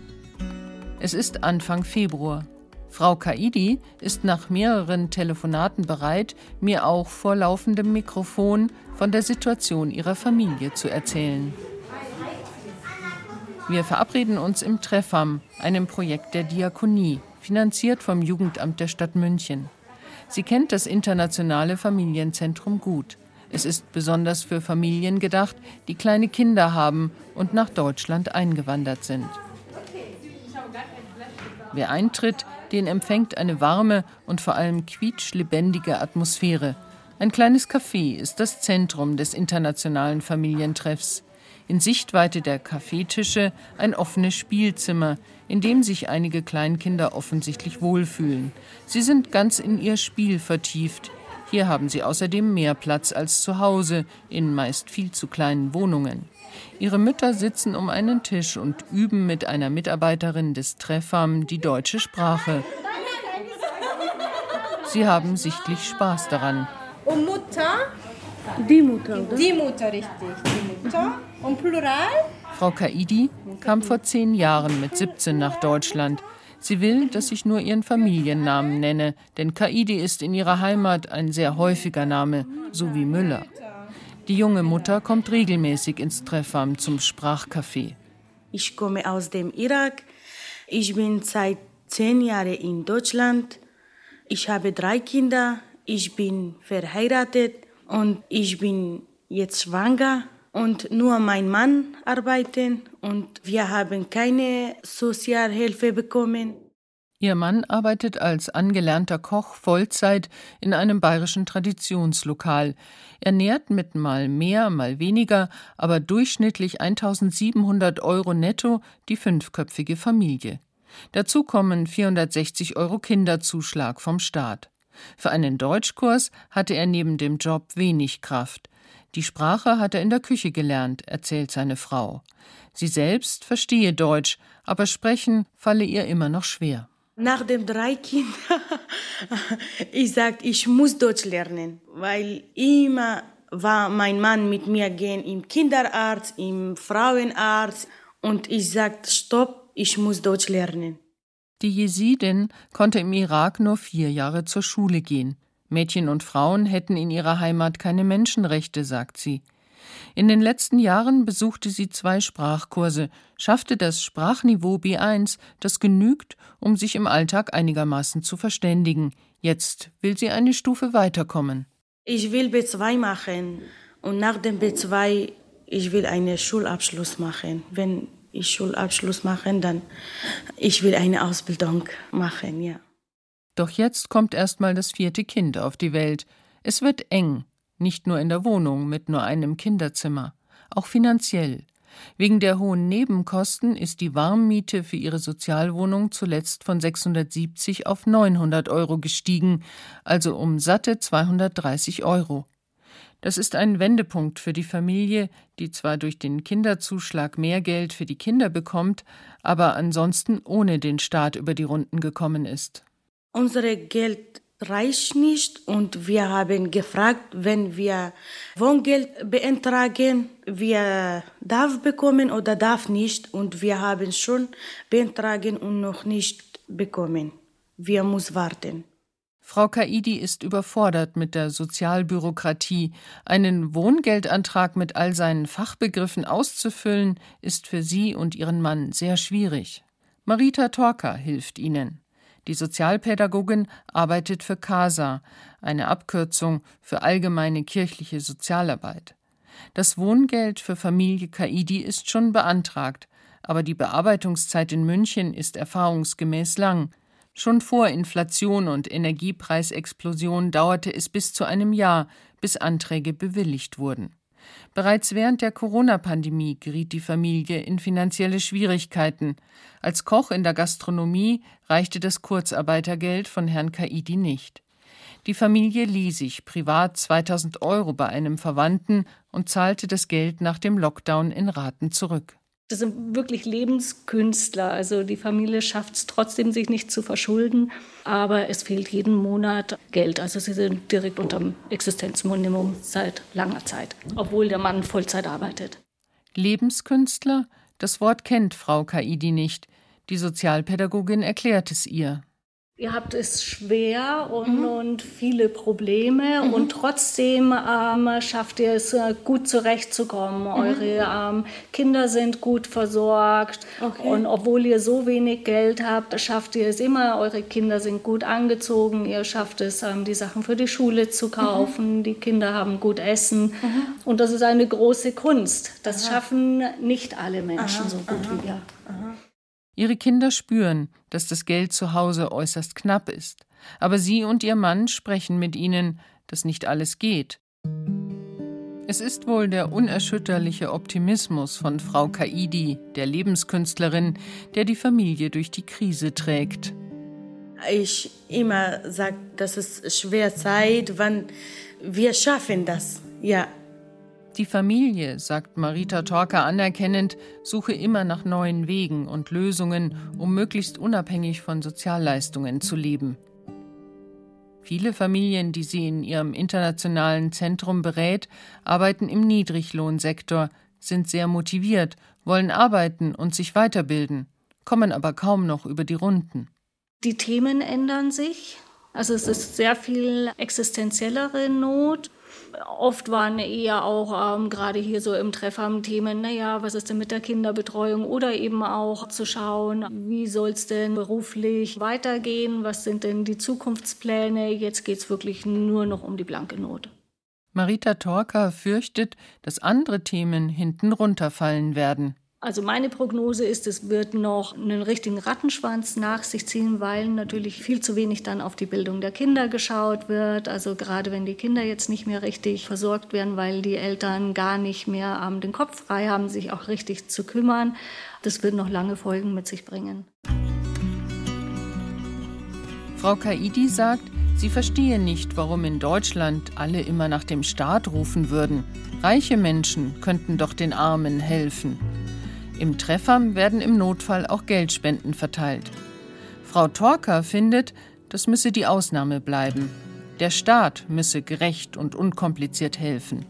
[SPEAKER 5] Es ist Anfang Februar. Frau Kaidi ist nach mehreren Telefonaten bereit, mir auch vor laufendem Mikrofon von der Situation ihrer Familie zu erzählen. Wir verabreden uns im Treffam, einem Projekt der Diakonie, finanziert vom Jugendamt der Stadt München. Sie kennt das internationale Familienzentrum gut. Es ist besonders für Familien gedacht, die kleine Kinder haben und nach Deutschland eingewandert sind. Wer eintritt, den empfängt eine warme und vor allem quietschlebendige Atmosphäre. Ein kleines Café ist das Zentrum des internationalen Familientreffs. In Sichtweite der Kaffeetische ein offenes Spielzimmer, in dem sich einige Kleinkinder offensichtlich wohlfühlen. Sie sind ganz in ihr Spiel vertieft. Hier haben sie außerdem mehr Platz als zu Hause, in meist viel zu kleinen Wohnungen. Ihre Mütter sitzen um einen Tisch und üben mit einer Mitarbeiterin des Treffam die deutsche Sprache. Sie haben sichtlich Spaß daran.
[SPEAKER 12] Und Mutter?
[SPEAKER 7] Die Mutter, oder?
[SPEAKER 12] Die Mutter, richtig. Die Mutter. Und Plural?
[SPEAKER 5] Frau Kaidi kam vor zehn Jahren mit 17 nach Deutschland. Sie will, dass ich nur ihren Familiennamen nenne, denn Kaidi ist in ihrer Heimat ein sehr häufiger Name, so wie Müller. Die junge Mutter kommt regelmäßig ins Treffam zum Sprachcafé.
[SPEAKER 7] Ich komme aus dem Irak. Ich bin seit zehn Jahren in Deutschland. Ich habe drei Kinder. Ich bin verheiratet und ich bin jetzt schwanger und nur mein Mann arbeitet und wir haben keine Sozialhilfe bekommen.
[SPEAKER 5] Ihr Mann arbeitet als angelernter Koch Vollzeit in einem bayerischen Traditionslokal. Er nährt mit mal mehr, mal weniger, aber durchschnittlich 1700 Euro netto die fünfköpfige Familie. Dazu kommen 460 Euro Kinderzuschlag vom Staat. Für einen Deutschkurs hatte er neben dem Job wenig Kraft. Die Sprache hat er in der Küche gelernt, erzählt seine Frau. Sie selbst verstehe Deutsch, aber sprechen falle ihr immer noch schwer.
[SPEAKER 7] Nach den drei Kindern, ich sage, ich muss Deutsch lernen, weil immer war mein Mann mit mir gehen im Kinderarzt, im Frauenarzt und ich sagte, stopp, ich muss Deutsch lernen.
[SPEAKER 5] Die Jesidin konnte im Irak nur vier Jahre zur Schule gehen. Mädchen und Frauen hätten in ihrer Heimat keine Menschenrechte, sagt sie. In den letzten Jahren besuchte sie zwei Sprachkurse, schaffte das Sprachniveau B1, das genügt, um sich im Alltag einigermaßen zu verständigen. Jetzt will sie eine Stufe weiterkommen.
[SPEAKER 7] Ich will B2 machen und nach dem B2 ich will einen Schulabschluss machen. Wenn ich Schulabschluss mache, dann ich will eine Ausbildung machen, ja.
[SPEAKER 5] Doch jetzt kommt erst mal das vierte Kind auf die Welt. Es wird eng, nicht nur in der Wohnung mit nur einem Kinderzimmer, auch finanziell. Wegen der hohen Nebenkosten ist die Warmmiete für ihre Sozialwohnung zuletzt von 670 auf 900 Euro gestiegen, also um satte 230 Euro. Das ist ein Wendepunkt für die Familie, die zwar durch den Kinderzuschlag mehr Geld für die Kinder bekommt, aber ansonsten ohne den Staat über die Runden gekommen ist.
[SPEAKER 7] Unsere Geld reicht nicht und wir haben gefragt, wenn wir Wohngeld beantragen, wir darf bekommen oder darf nicht und wir haben schon beantragen und noch nicht bekommen. Wir muss warten.
[SPEAKER 5] Frau Kaidi ist überfordert mit der Sozialbürokratie. Einen Wohngeldantrag mit all seinen Fachbegriffen auszufüllen, ist für sie und ihren Mann sehr schwierig. Marita Torka hilft ihnen. Die Sozialpädagogin arbeitet für CASA, eine Abkürzung für allgemeine kirchliche Sozialarbeit. Das Wohngeld für Familie Kaidi ist schon beantragt, aber die Bearbeitungszeit in München ist erfahrungsgemäß lang. Schon vor Inflation und Energiepreisexplosion dauerte es bis zu einem Jahr, bis Anträge bewilligt wurden. Bereits während der Corona-Pandemie geriet die Familie in finanzielle Schwierigkeiten. Als Koch in der Gastronomie reichte das Kurzarbeitergeld von Herrn Kaidi nicht. Die Familie lieh sich privat 2000 Euro bei einem Verwandten und zahlte das Geld nach dem Lockdown in Raten zurück.
[SPEAKER 10] Das sind wirklich Lebenskünstler. Also die Familie schafft es trotzdem, sich nicht zu verschulden, aber es fehlt jeden Monat Geld. Also sie sind direkt unter dem Existenzminimum seit langer Zeit, obwohl der Mann Vollzeit arbeitet.
[SPEAKER 5] Lebenskünstler? Das Wort kennt Frau Kaidi nicht. Die Sozialpädagogin erklärt es ihr.
[SPEAKER 10] Ihr habt es schwer und, mhm. und viele Probleme mhm. und trotzdem ähm, schafft ihr es, äh, gut zurechtzukommen. Mhm. Eure ähm, Kinder sind gut versorgt okay. und obwohl ihr so wenig Geld habt, schafft ihr es immer. Eure Kinder sind gut angezogen. Ihr schafft es, ähm, die Sachen für die Schule zu kaufen. Mhm. Die Kinder haben gut Essen mhm. und das ist eine große Kunst. Das Aha. schaffen nicht alle Menschen Aha. so gut Aha. wie ihr.
[SPEAKER 5] Ihre Kinder spüren, dass das Geld zu Hause äußerst knapp ist, aber sie und ihr Mann sprechen mit ihnen, dass nicht alles geht. Es ist wohl der unerschütterliche Optimismus von Frau Kaidi, der Lebenskünstlerin, der die Familie durch die Krise trägt.
[SPEAKER 7] Ich immer sage, das ist schwer Zeit, wann wir schaffen das. Ja,
[SPEAKER 5] die Familie, sagt Marita Torka anerkennend, suche immer nach neuen Wegen und Lösungen, um möglichst unabhängig von Sozialleistungen zu leben. Viele Familien, die sie in ihrem internationalen Zentrum berät, arbeiten im Niedriglohnsektor, sind sehr motiviert, wollen arbeiten und sich weiterbilden, kommen aber kaum noch über die Runden.
[SPEAKER 10] Die Themen ändern sich. Also es ist sehr viel existenziellere Not oft waren eher auch ähm, gerade hier so im Treffer Themen, naja, was ist denn mit der Kinderbetreuung oder eben auch zu schauen, wie soll es denn beruflich weitergehen, was sind denn die Zukunftspläne. Jetzt geht es wirklich nur noch um die blanke Not.
[SPEAKER 5] Marita Torka fürchtet, dass andere Themen hinten runterfallen werden.
[SPEAKER 10] Also meine Prognose ist, es wird noch einen richtigen Rattenschwanz nach sich ziehen, weil natürlich viel zu wenig dann auf die Bildung der Kinder geschaut wird. Also gerade wenn die Kinder jetzt nicht mehr richtig versorgt werden, weil die Eltern gar nicht mehr ähm, den Kopf frei haben, sich auch richtig zu kümmern, das wird noch lange Folgen mit sich bringen.
[SPEAKER 5] Frau Kaidi sagt, sie verstehe nicht, warum in Deutschland alle immer nach dem Staat rufen würden. Reiche Menschen könnten doch den Armen helfen. Im Treffer werden im Notfall auch Geldspenden verteilt. Frau Torker findet, das müsse die Ausnahme bleiben. Der Staat müsse gerecht und unkompliziert helfen.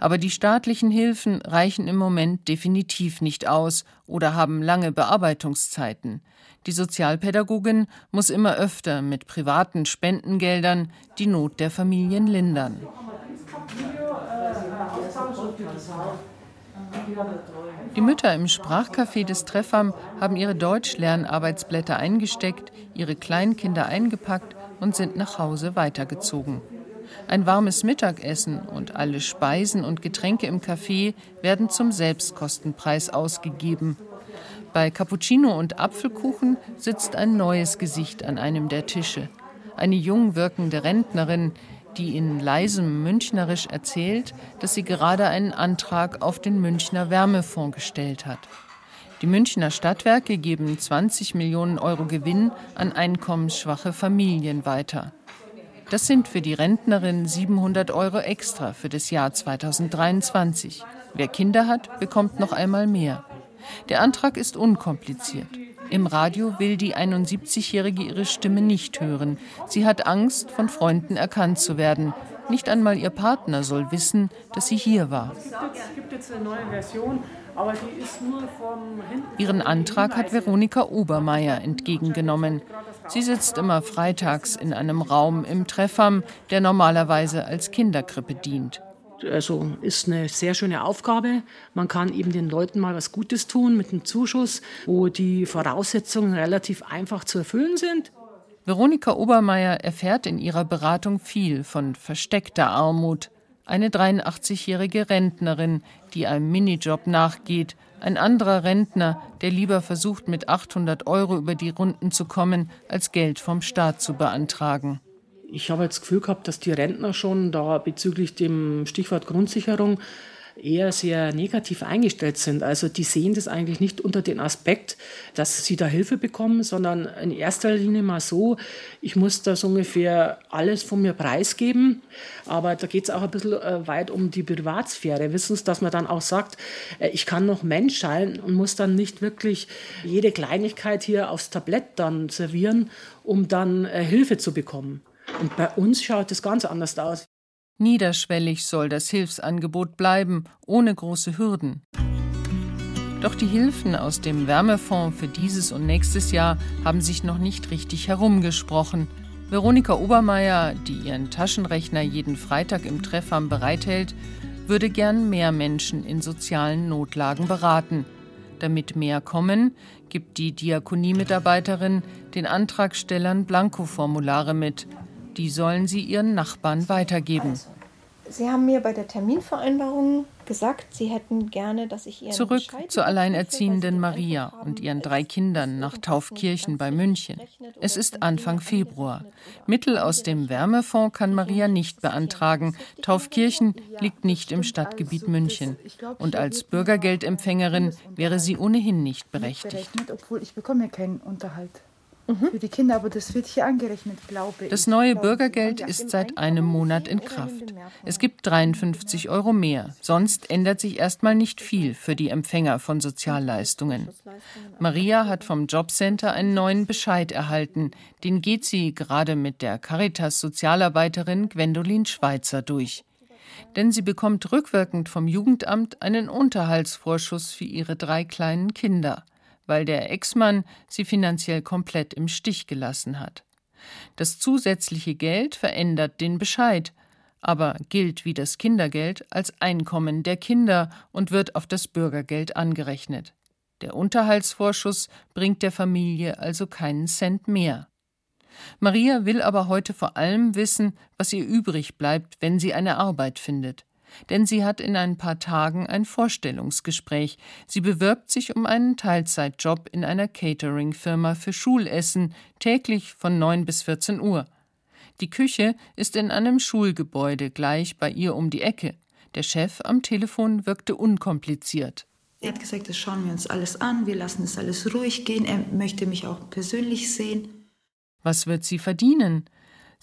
[SPEAKER 5] Aber die staatlichen Hilfen reichen im Moment definitiv nicht aus oder haben lange Bearbeitungszeiten. Die Sozialpädagogin muss immer öfter mit privaten Spendengeldern die Not der Familien lindern. Die Mütter im Sprachcafé des Treffam haben ihre Deutschlernarbeitsblätter eingesteckt, ihre Kleinkinder eingepackt und sind nach Hause weitergezogen. Ein warmes Mittagessen und alle Speisen und Getränke im Café werden zum Selbstkostenpreis ausgegeben. Bei Cappuccino und Apfelkuchen sitzt ein neues Gesicht an einem der Tische. Eine jung wirkende Rentnerin, die in leisem Münchnerisch erzählt, dass sie gerade einen Antrag auf den Münchner Wärmefonds gestellt hat. Die Münchner Stadtwerke geben 20 Millionen Euro Gewinn an einkommensschwache Familien weiter. Das sind für die Rentnerin 700 Euro extra für das Jahr 2023. Wer Kinder hat, bekommt noch einmal mehr. Der Antrag ist unkompliziert. Im Radio will die 71-Jährige ihre Stimme nicht hören. Sie hat Angst, von Freunden erkannt zu werden. Nicht einmal ihr Partner soll wissen, dass sie hier war. Es gibt jetzt eine neue Version, aber die ist nur vom Ihren Antrag hat Veronika Obermeier entgegengenommen. Sie sitzt immer freitags in einem Raum im Treffam, der normalerweise als Kinderkrippe dient.
[SPEAKER 15] Also ist eine sehr schöne Aufgabe. Man kann eben den Leuten mal was Gutes tun mit einem Zuschuss, wo die Voraussetzungen relativ einfach zu erfüllen sind.
[SPEAKER 5] Veronika Obermeier erfährt in ihrer Beratung viel von versteckter Armut. Eine 83-jährige Rentnerin, die einem Minijob nachgeht, ein anderer Rentner, der lieber versucht, mit 800 Euro über die Runden zu kommen, als Geld vom Staat zu beantragen.
[SPEAKER 15] Ich habe jetzt das Gefühl gehabt, dass die Rentner schon da bezüglich dem Stichwort Grundsicherung eher sehr negativ eingestellt sind. Also die sehen das eigentlich nicht unter den Aspekt, dass sie da Hilfe bekommen, sondern in erster Linie mal so, ich muss da so ungefähr alles von mir preisgeben. Aber da geht es auch ein bisschen äh, weit um die Privatsphäre. Wissen Sie, dass man dann auch sagt, äh, ich kann noch Mensch sein und muss dann nicht wirklich jede Kleinigkeit hier aufs Tablett dann servieren, um dann äh, Hilfe zu bekommen. Und bei uns schaut es ganz anders aus.
[SPEAKER 5] Niederschwellig soll das Hilfsangebot bleiben, ohne große Hürden. Doch die Hilfen aus dem Wärmefonds für dieses und nächstes Jahr haben sich noch nicht richtig herumgesprochen. Veronika Obermeier, die ihren Taschenrechner jeden Freitag im Treffam bereithält, würde gern mehr Menschen in sozialen Notlagen beraten. Damit mehr kommen, gibt die Diakonie-Mitarbeiterin den Antragstellern Blankoformulare mit, die sollen sie ihren Nachbarn weitergeben. Also,
[SPEAKER 3] sie haben mir bei der Terminvereinbarung gesagt, Sie hätten gerne, dass ich Ihren
[SPEAKER 5] Zurück zur alleinerziehenden Maria und ihren drei Kindern nach Taufkirchen bei München. Es ist Anfang Februar. Mittel aus dem Wärmefonds kann Maria nicht beantragen. Taufkirchen liegt nicht im Stadtgebiet München. Und als Bürgergeldempfängerin wäre sie ohnehin nicht berechtigt.
[SPEAKER 6] Obwohl ich bekomme keinen Unterhalt mhm. für die Kinder, aber das wird hier angerechnet, glaube ich.
[SPEAKER 5] Das neue Bürgergeld ist seit einem Monat in Kraft. Es gibt 53 Euro mehr. Sonst ändert sich erstmal nicht viel für die Empfänger von Sozialleistungen. Maria hat vom Jobcenter einen neuen Bescheid erhalten. Den geht sie gerade mit der Caritas-Sozialarbeiterin Gwendolin Schweizer durch denn sie bekommt rückwirkend vom Jugendamt einen Unterhaltsvorschuss für ihre drei kleinen Kinder weil der Ex-Mann sie finanziell komplett im Stich gelassen hat. Das zusätzliche Geld verändert den Bescheid, aber gilt wie das Kindergeld als Einkommen der Kinder und wird auf das Bürgergeld angerechnet. Der Unterhaltsvorschuss bringt der Familie also keinen Cent mehr. Maria will aber heute vor allem wissen, was ihr übrig bleibt, wenn sie eine Arbeit findet denn sie hat in ein paar Tagen ein Vorstellungsgespräch. Sie bewirbt sich um einen Teilzeitjob in einer Catering-Firma für Schulessen, täglich von 9 bis 14 Uhr. Die Küche ist in einem Schulgebäude gleich bei ihr um die Ecke. Der Chef am Telefon wirkte unkompliziert.
[SPEAKER 6] Er hat gesagt, das schauen wir uns alles an, wir lassen es alles ruhig gehen, er möchte mich auch persönlich sehen.
[SPEAKER 5] Was wird sie verdienen?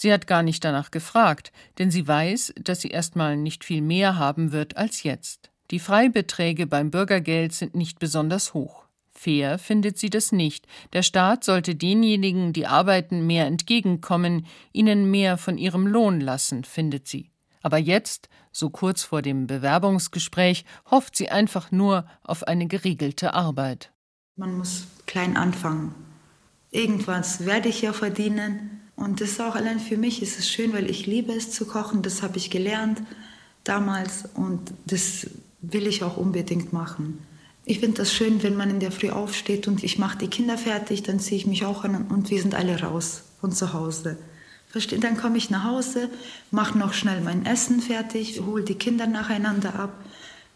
[SPEAKER 5] Sie hat gar nicht danach gefragt, denn sie weiß, dass sie erstmal nicht viel mehr haben wird als jetzt. Die Freibeträge beim Bürgergeld sind nicht besonders hoch. Fair findet sie das nicht. Der Staat sollte denjenigen, die arbeiten, mehr entgegenkommen, ihnen mehr von ihrem Lohn lassen, findet sie. Aber jetzt, so kurz vor dem Bewerbungsgespräch, hofft sie einfach nur auf eine geregelte Arbeit.
[SPEAKER 6] Man muss klein anfangen. Irgendwas werde ich ja verdienen. Und das auch allein für mich ist es schön, weil ich liebe es zu kochen. Das habe ich gelernt damals und das will ich auch unbedingt machen. Ich finde das schön, wenn man in der Früh aufsteht und ich mache die Kinder fertig, dann ziehe ich mich auch an und wir sind alle raus von zu Hause. Versteht? Dann komme ich nach Hause, mache noch schnell mein Essen fertig, hole die Kinder nacheinander ab.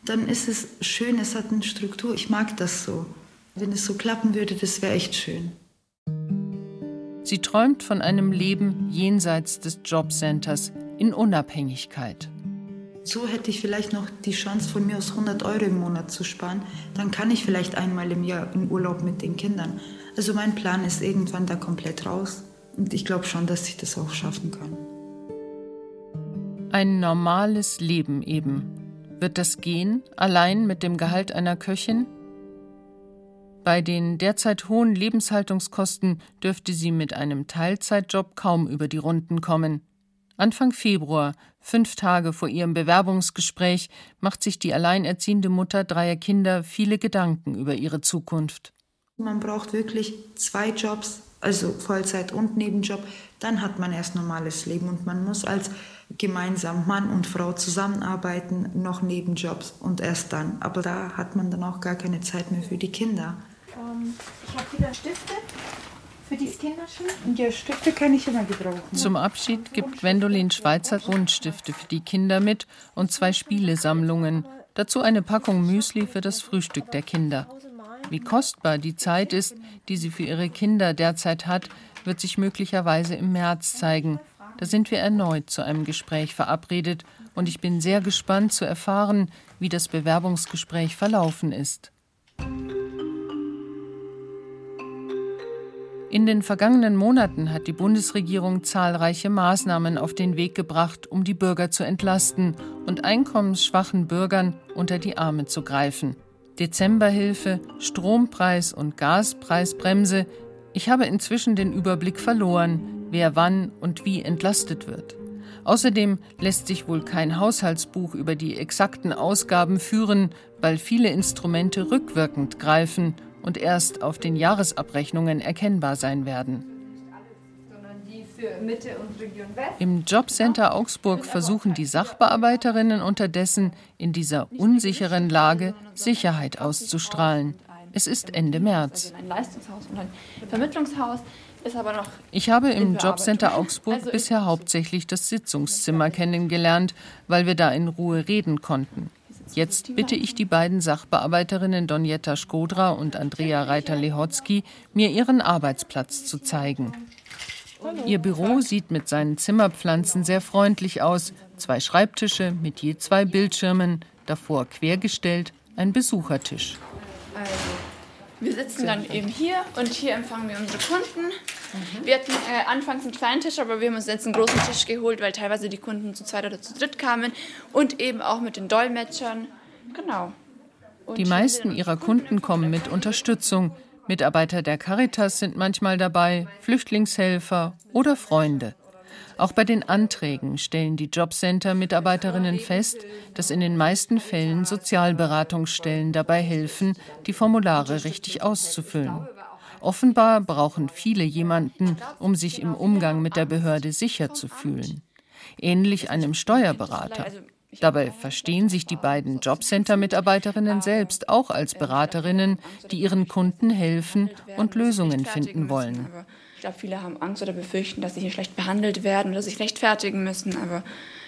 [SPEAKER 6] Dann ist es schön, es hat eine Struktur. Ich mag das so. Wenn es so klappen würde, das wäre echt schön.
[SPEAKER 5] Sie träumt von einem Leben jenseits des Jobcenters in Unabhängigkeit.
[SPEAKER 6] So hätte ich vielleicht noch die Chance, von mir aus 100 Euro im Monat zu sparen. Dann kann ich vielleicht einmal im Jahr in Urlaub mit den Kindern. Also mein Plan ist irgendwann da komplett raus. Und ich glaube schon, dass ich das auch schaffen kann.
[SPEAKER 5] Ein normales Leben eben. Wird das gehen, allein mit dem Gehalt einer Köchin? Bei den derzeit hohen Lebenshaltungskosten dürfte sie mit einem Teilzeitjob kaum über die Runden kommen. Anfang Februar, fünf Tage vor ihrem Bewerbungsgespräch, macht sich die alleinerziehende Mutter dreier Kinder viele Gedanken über ihre Zukunft.
[SPEAKER 6] Man braucht wirklich zwei Jobs, also Vollzeit und Nebenjob, dann hat man erst normales Leben und man muss als gemeinsam Mann und Frau zusammenarbeiten, noch Nebenjobs und erst dann. Aber da hat man dann auch gar keine Zeit mehr für die Kinder.
[SPEAKER 12] Ähm, ich habe wieder Stifte für die Kinderschule.
[SPEAKER 6] Ja, Stifte kann ich immer gebrauchen.
[SPEAKER 5] Zum Abschied gibt Gwendolin Schweizer Grundstifte für die Kinder mit und zwei Spielesammlungen. Dazu eine Packung Müsli für das Frühstück der Kinder. Wie kostbar die Zeit ist, die sie für ihre Kinder derzeit hat, wird sich möglicherweise im März zeigen. Da sind wir erneut zu einem Gespräch verabredet und ich bin sehr gespannt zu erfahren, wie das Bewerbungsgespräch verlaufen ist. In den vergangenen Monaten hat die Bundesregierung zahlreiche Maßnahmen auf den Weg gebracht, um die Bürger zu entlasten und einkommensschwachen Bürgern unter die Arme zu greifen. Dezemberhilfe, Strompreis- und Gaspreisbremse. Ich habe inzwischen den Überblick verloren, wer wann und wie entlastet wird. Außerdem lässt sich wohl kein Haushaltsbuch über die exakten Ausgaben führen, weil viele Instrumente rückwirkend greifen und erst auf den Jahresabrechnungen erkennbar sein werden. Im Jobcenter Augsburg versuchen die Sachbearbeiterinnen unterdessen in dieser unsicheren Lage Sicherheit auszustrahlen. Es ist Ende März. Ich habe im Jobcenter Augsburg bisher hauptsächlich das Sitzungszimmer kennengelernt, weil wir da in Ruhe reden konnten. Jetzt bitte ich die beiden Sachbearbeiterinnen Donjetta Skodra und Andrea Reiter-Lehotzky, mir ihren Arbeitsplatz zu zeigen. Ihr Büro sieht mit seinen Zimmerpflanzen sehr freundlich aus. Zwei Schreibtische mit je zwei Bildschirmen, davor quergestellt ein Besuchertisch.
[SPEAKER 9] Also, wir sitzen dann eben hier und hier empfangen wir unsere Kunden. Mhm. Wir hatten äh, anfangs einen kleinen Tisch, aber wir haben uns jetzt einen großen Tisch geholt, weil teilweise die Kunden zu zweit oder zu dritt kamen und eben auch mit den Dolmetschern. Genau.
[SPEAKER 5] Und die meisten ihrer Kunden kommen mit Unterstützung. Mitarbeiter der Caritas sind manchmal dabei, Flüchtlingshelfer oder Freunde. Auch bei den Anträgen stellen die Jobcenter-Mitarbeiterinnen fest, dass in den meisten Fällen Sozialberatungsstellen dabei helfen, die Formulare richtig auszufüllen. Offenbar brauchen viele jemanden, um sich im Umgang mit der Behörde sicher zu fühlen. Ähnlich einem Steuerberater. Dabei verstehen sich die beiden Jobcenter-Mitarbeiterinnen selbst auch als Beraterinnen, die ihren Kunden helfen und Lösungen finden wollen.
[SPEAKER 9] Ich glaube, viele haben Angst oder befürchten, dass sie hier schlecht behandelt werden oder sich rechtfertigen müssen. Aber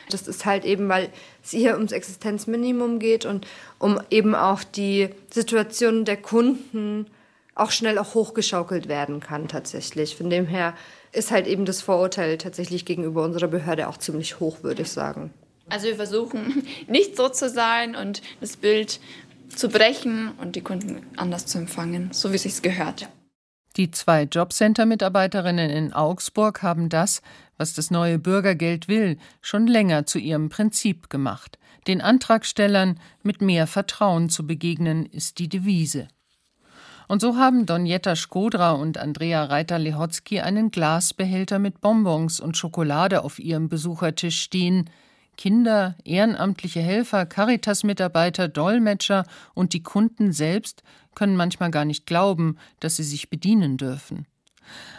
[SPEAKER 13] das ist halt eben, weil es hier ums Existenzminimum geht und um eben auch die Situation der Kunden auch schnell auch hochgeschaukelt werden kann tatsächlich. Von dem her ist halt eben das Vorurteil tatsächlich gegenüber unserer Behörde auch ziemlich hoch, würde ich sagen.
[SPEAKER 9] Also wir versuchen nicht so zu sein und das Bild zu brechen und die Kunden anders zu empfangen, so wie es sich gehört.
[SPEAKER 5] Die zwei Jobcenter-Mitarbeiterinnen in Augsburg haben das, was das neue Bürgergeld will, schon länger zu ihrem Prinzip gemacht. Den Antragstellern mit mehr Vertrauen zu begegnen, ist die Devise. Und so haben Donjetta Skodra und Andrea Reiter-Lehotzky einen Glasbehälter mit Bonbons und Schokolade auf ihrem Besuchertisch stehen. Kinder, ehrenamtliche Helfer, Caritas-Mitarbeiter, Dolmetscher und die Kunden selbst können manchmal gar nicht glauben, dass sie sich bedienen dürfen.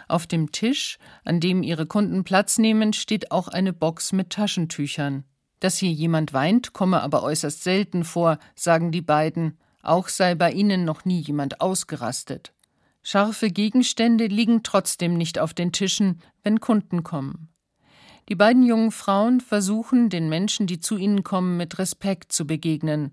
[SPEAKER 5] Auf dem Tisch, an dem ihre Kunden Platz nehmen, steht auch eine Box mit Taschentüchern. Dass hier jemand weint, komme aber äußerst selten vor, sagen die beiden. Auch sei bei ihnen noch nie jemand ausgerastet. Scharfe Gegenstände liegen trotzdem nicht auf den Tischen, wenn Kunden kommen. Die beiden jungen Frauen versuchen, den Menschen, die zu ihnen kommen, mit Respekt zu begegnen.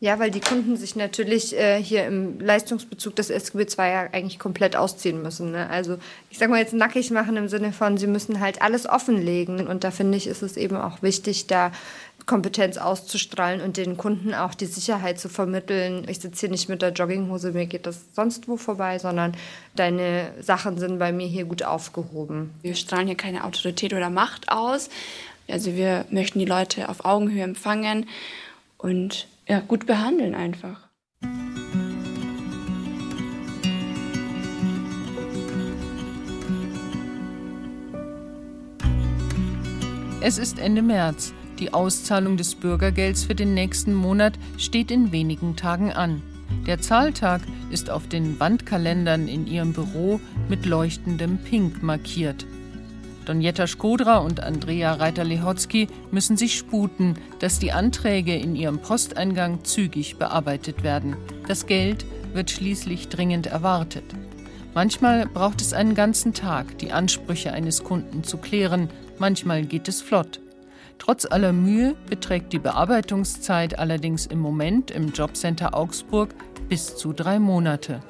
[SPEAKER 13] Ja, weil die Kunden sich natürlich äh, hier im Leistungsbezug des SGB II ja eigentlich komplett ausziehen müssen. Ne? Also ich sag mal jetzt nackig machen im Sinne von, sie müssen halt alles offenlegen. Und da finde ich, ist es eben auch wichtig, da Kompetenz auszustrahlen und den Kunden auch die Sicherheit zu vermitteln. Ich sitze hier nicht mit der Jogginghose, mir geht das sonst wo vorbei, sondern deine Sachen sind bei mir hier gut aufgehoben.
[SPEAKER 9] Wir strahlen hier keine Autorität oder Macht aus. Also wir möchten die Leute auf Augenhöhe empfangen und ja, gut behandeln einfach.
[SPEAKER 5] Es ist Ende März. Die Auszahlung des Bürgergelds für den nächsten Monat steht in wenigen Tagen an. Der Zahltag ist auf den Wandkalendern in ihrem Büro mit leuchtendem Pink markiert. Donjetta Skodra und Andrea Reiter-Lehotzky müssen sich sputen, dass die Anträge in ihrem Posteingang zügig bearbeitet werden. Das Geld wird schließlich dringend erwartet. Manchmal braucht es einen ganzen Tag, die Ansprüche eines Kunden zu klären, manchmal geht es flott. Trotz aller Mühe beträgt die Bearbeitungszeit allerdings im Moment im Jobcenter Augsburg bis zu drei Monate.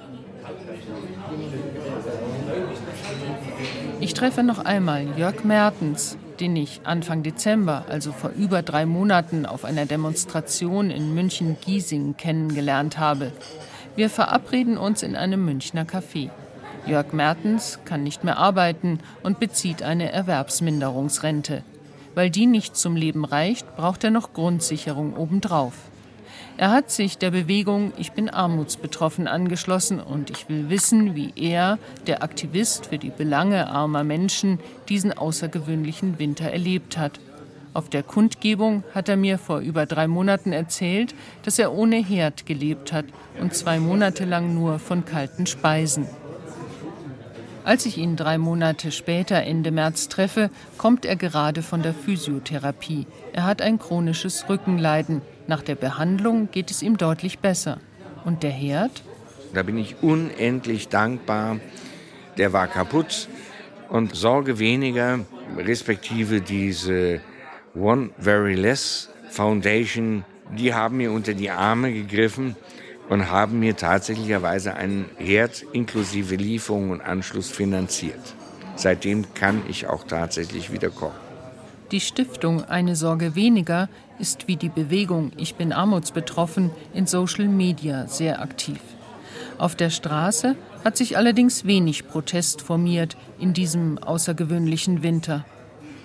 [SPEAKER 5] Ich treffe noch einmal Jörg Mertens, den ich Anfang Dezember, also vor über drei Monaten, auf einer Demonstration in München-Giesing kennengelernt habe. Wir verabreden uns in einem Münchner Café. Jörg Mertens kann nicht mehr arbeiten und bezieht eine Erwerbsminderungsrente. Weil die nicht zum Leben reicht, braucht er noch Grundsicherung obendrauf. Er hat sich der Bewegung Ich bin armutsbetroffen angeschlossen und ich will wissen, wie er, der Aktivist für die Belange armer Menschen, diesen außergewöhnlichen Winter erlebt hat. Auf der Kundgebung hat er mir vor über drei Monaten erzählt, dass er ohne Herd gelebt hat und zwei Monate lang nur von kalten Speisen. Als ich ihn drei Monate später Ende März treffe, kommt er gerade von der Physiotherapie. Er hat ein chronisches Rückenleiden. Nach der Behandlung geht es ihm deutlich besser. Und der Herd?
[SPEAKER 8] Da bin ich unendlich dankbar. Der war kaputt und Sorge weniger, respektive diese One Very Less Foundation, die haben mir unter die Arme gegriffen und haben mir tatsächlicherweise einen Herd inklusive Lieferung und Anschluss finanziert. Seitdem kann ich auch tatsächlich wieder kochen.
[SPEAKER 5] Die Stiftung Eine Sorge weniger ist wie die Bewegung Ich bin armutsbetroffen in Social Media sehr aktiv. Auf der Straße hat sich allerdings wenig Protest formiert in diesem außergewöhnlichen Winter.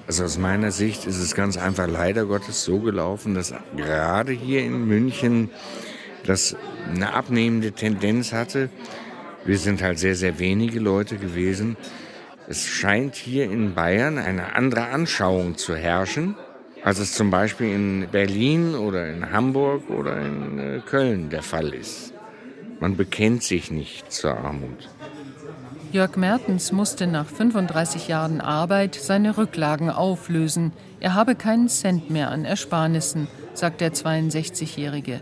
[SPEAKER 8] Also aus meiner Sicht ist es ganz einfach leider Gottes so gelaufen, dass gerade hier in München das eine abnehmende Tendenz hatte. Wir sind halt sehr, sehr wenige Leute gewesen. Es scheint hier in Bayern eine andere Anschauung zu herrschen, als es zum Beispiel in Berlin oder in Hamburg oder in äh, Köln der Fall ist. Man bekennt sich nicht zur Armut.
[SPEAKER 5] Jörg Mertens musste nach 35 Jahren Arbeit seine Rücklagen auflösen. Er habe keinen Cent mehr an Ersparnissen, sagt der 62-Jährige.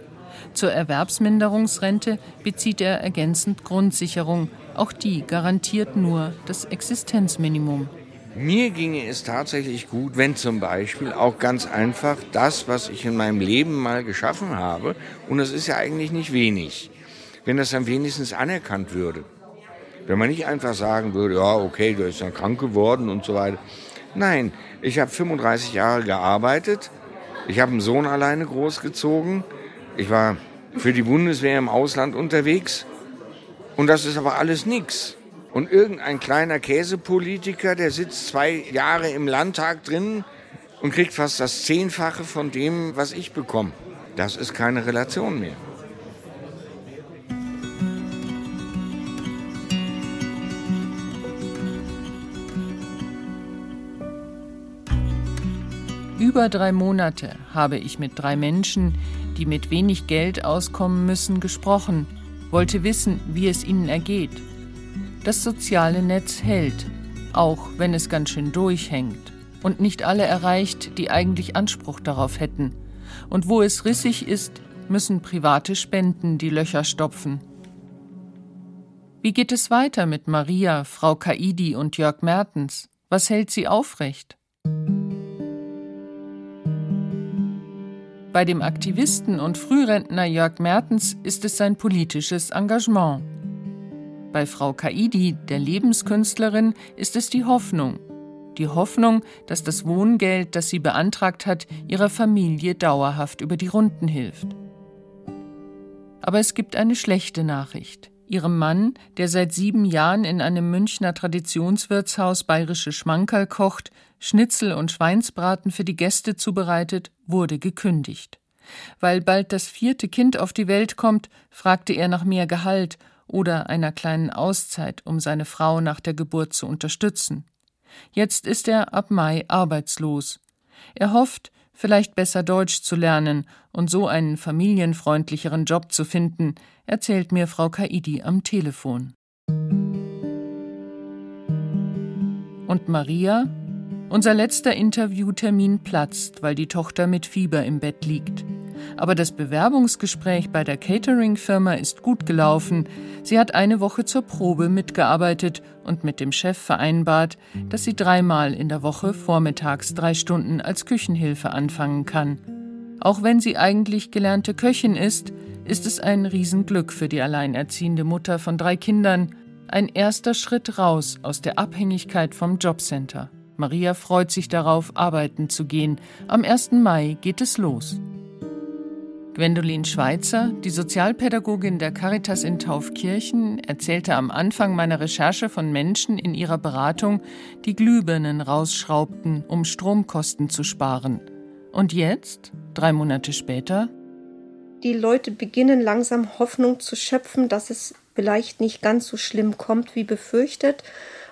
[SPEAKER 5] Zur Erwerbsminderungsrente bezieht er ergänzend Grundsicherung. Auch die garantiert nur das Existenzminimum.
[SPEAKER 8] Mir ginge es tatsächlich gut, wenn zum Beispiel auch ganz einfach das, was ich in meinem Leben mal geschaffen habe, und das ist ja eigentlich nicht wenig, wenn das dann wenigstens anerkannt würde. Wenn man nicht einfach sagen würde, ja, okay, du bist dann krank geworden und so weiter. Nein, ich habe 35 Jahre gearbeitet, ich habe einen Sohn alleine großgezogen, ich war für die Bundeswehr im Ausland unterwegs und das ist aber alles nichts. Und irgendein kleiner Käsepolitiker, der sitzt zwei Jahre im Landtag drin und kriegt fast das Zehnfache von dem, was ich bekomme. Das ist keine Relation mehr.
[SPEAKER 5] Über drei Monate habe ich mit drei Menschen, die mit wenig Geld auskommen müssen, gesprochen, wollte wissen, wie es ihnen ergeht. Das soziale Netz hält, auch wenn es ganz schön durchhängt und nicht alle erreicht, die eigentlich Anspruch darauf hätten. Und wo es rissig ist, müssen private Spenden die Löcher stopfen. Wie geht es weiter mit Maria, Frau Kaidi und Jörg Mertens? Was hält sie aufrecht? Bei dem Aktivisten und Frührentner Jörg Mertens ist es sein politisches Engagement. Bei Frau Kaidi, der Lebenskünstlerin, ist es die Hoffnung. Die Hoffnung, dass das Wohngeld, das sie beantragt hat, ihrer Familie dauerhaft über die Runden hilft. Aber es gibt eine schlechte Nachricht. Ihrem Mann, der seit sieben Jahren in einem Münchner Traditionswirtshaus bayerische Schmankerl kocht, Schnitzel und Schweinsbraten für die Gäste zubereitet, wurde gekündigt. Weil bald das vierte Kind auf die Welt kommt, fragte er nach mehr Gehalt oder einer kleinen Auszeit, um seine Frau nach der Geburt zu unterstützen. Jetzt ist er ab Mai arbeitslos. Er hofft, vielleicht besser Deutsch zu lernen und so einen familienfreundlicheren Job zu finden, erzählt mir Frau Kaidi am Telefon. Und Maria? Unser letzter Interviewtermin platzt, weil die Tochter mit Fieber im Bett liegt. Aber das Bewerbungsgespräch bei der Catering-Firma ist gut gelaufen. Sie hat eine Woche zur Probe mitgearbeitet und mit dem Chef vereinbart, dass sie dreimal in der Woche vormittags drei Stunden als Küchenhilfe anfangen kann. Auch wenn sie eigentlich gelernte Köchin ist, ist es ein Riesenglück für die alleinerziehende Mutter von drei Kindern, ein erster Schritt raus aus der Abhängigkeit vom Jobcenter. Maria freut sich darauf, arbeiten zu gehen. Am 1. Mai geht es los. Gwendolin Schweitzer, die Sozialpädagogin der Caritas in Taufkirchen, erzählte am Anfang meiner Recherche von Menschen in ihrer Beratung, die Glühbirnen rausschraubten, um Stromkosten zu sparen. Und jetzt, drei Monate später?
[SPEAKER 3] Die Leute beginnen langsam Hoffnung zu schöpfen, dass es vielleicht nicht ganz so schlimm kommt wie befürchtet.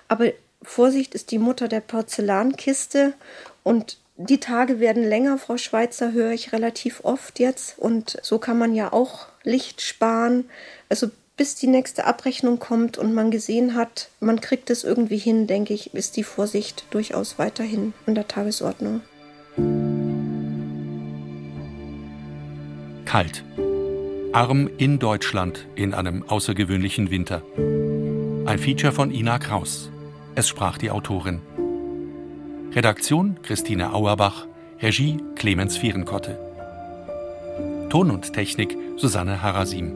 [SPEAKER 3] Aber Vorsicht ist die Mutter der Porzellankiste und die Tage werden länger, Frau Schweizer, höre ich relativ oft jetzt. Und so kann man ja auch Licht sparen. Also bis die nächste Abrechnung kommt und man gesehen hat, man kriegt es irgendwie hin, denke ich, ist die Vorsicht durchaus weiterhin an der Tagesordnung.
[SPEAKER 4] Kalt. Arm in Deutschland in einem außergewöhnlichen Winter. Ein Feature von Ina Kraus. Es sprach die Autorin. Redaktion Christine Auerbach, Regie Clemens Vierenkotte. Ton und Technik Susanne Harasim.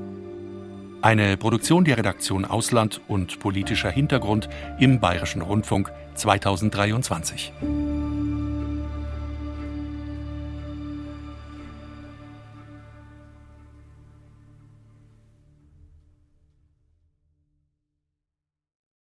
[SPEAKER 4] Eine Produktion der Redaktion Ausland und politischer Hintergrund im Bayerischen Rundfunk 2023.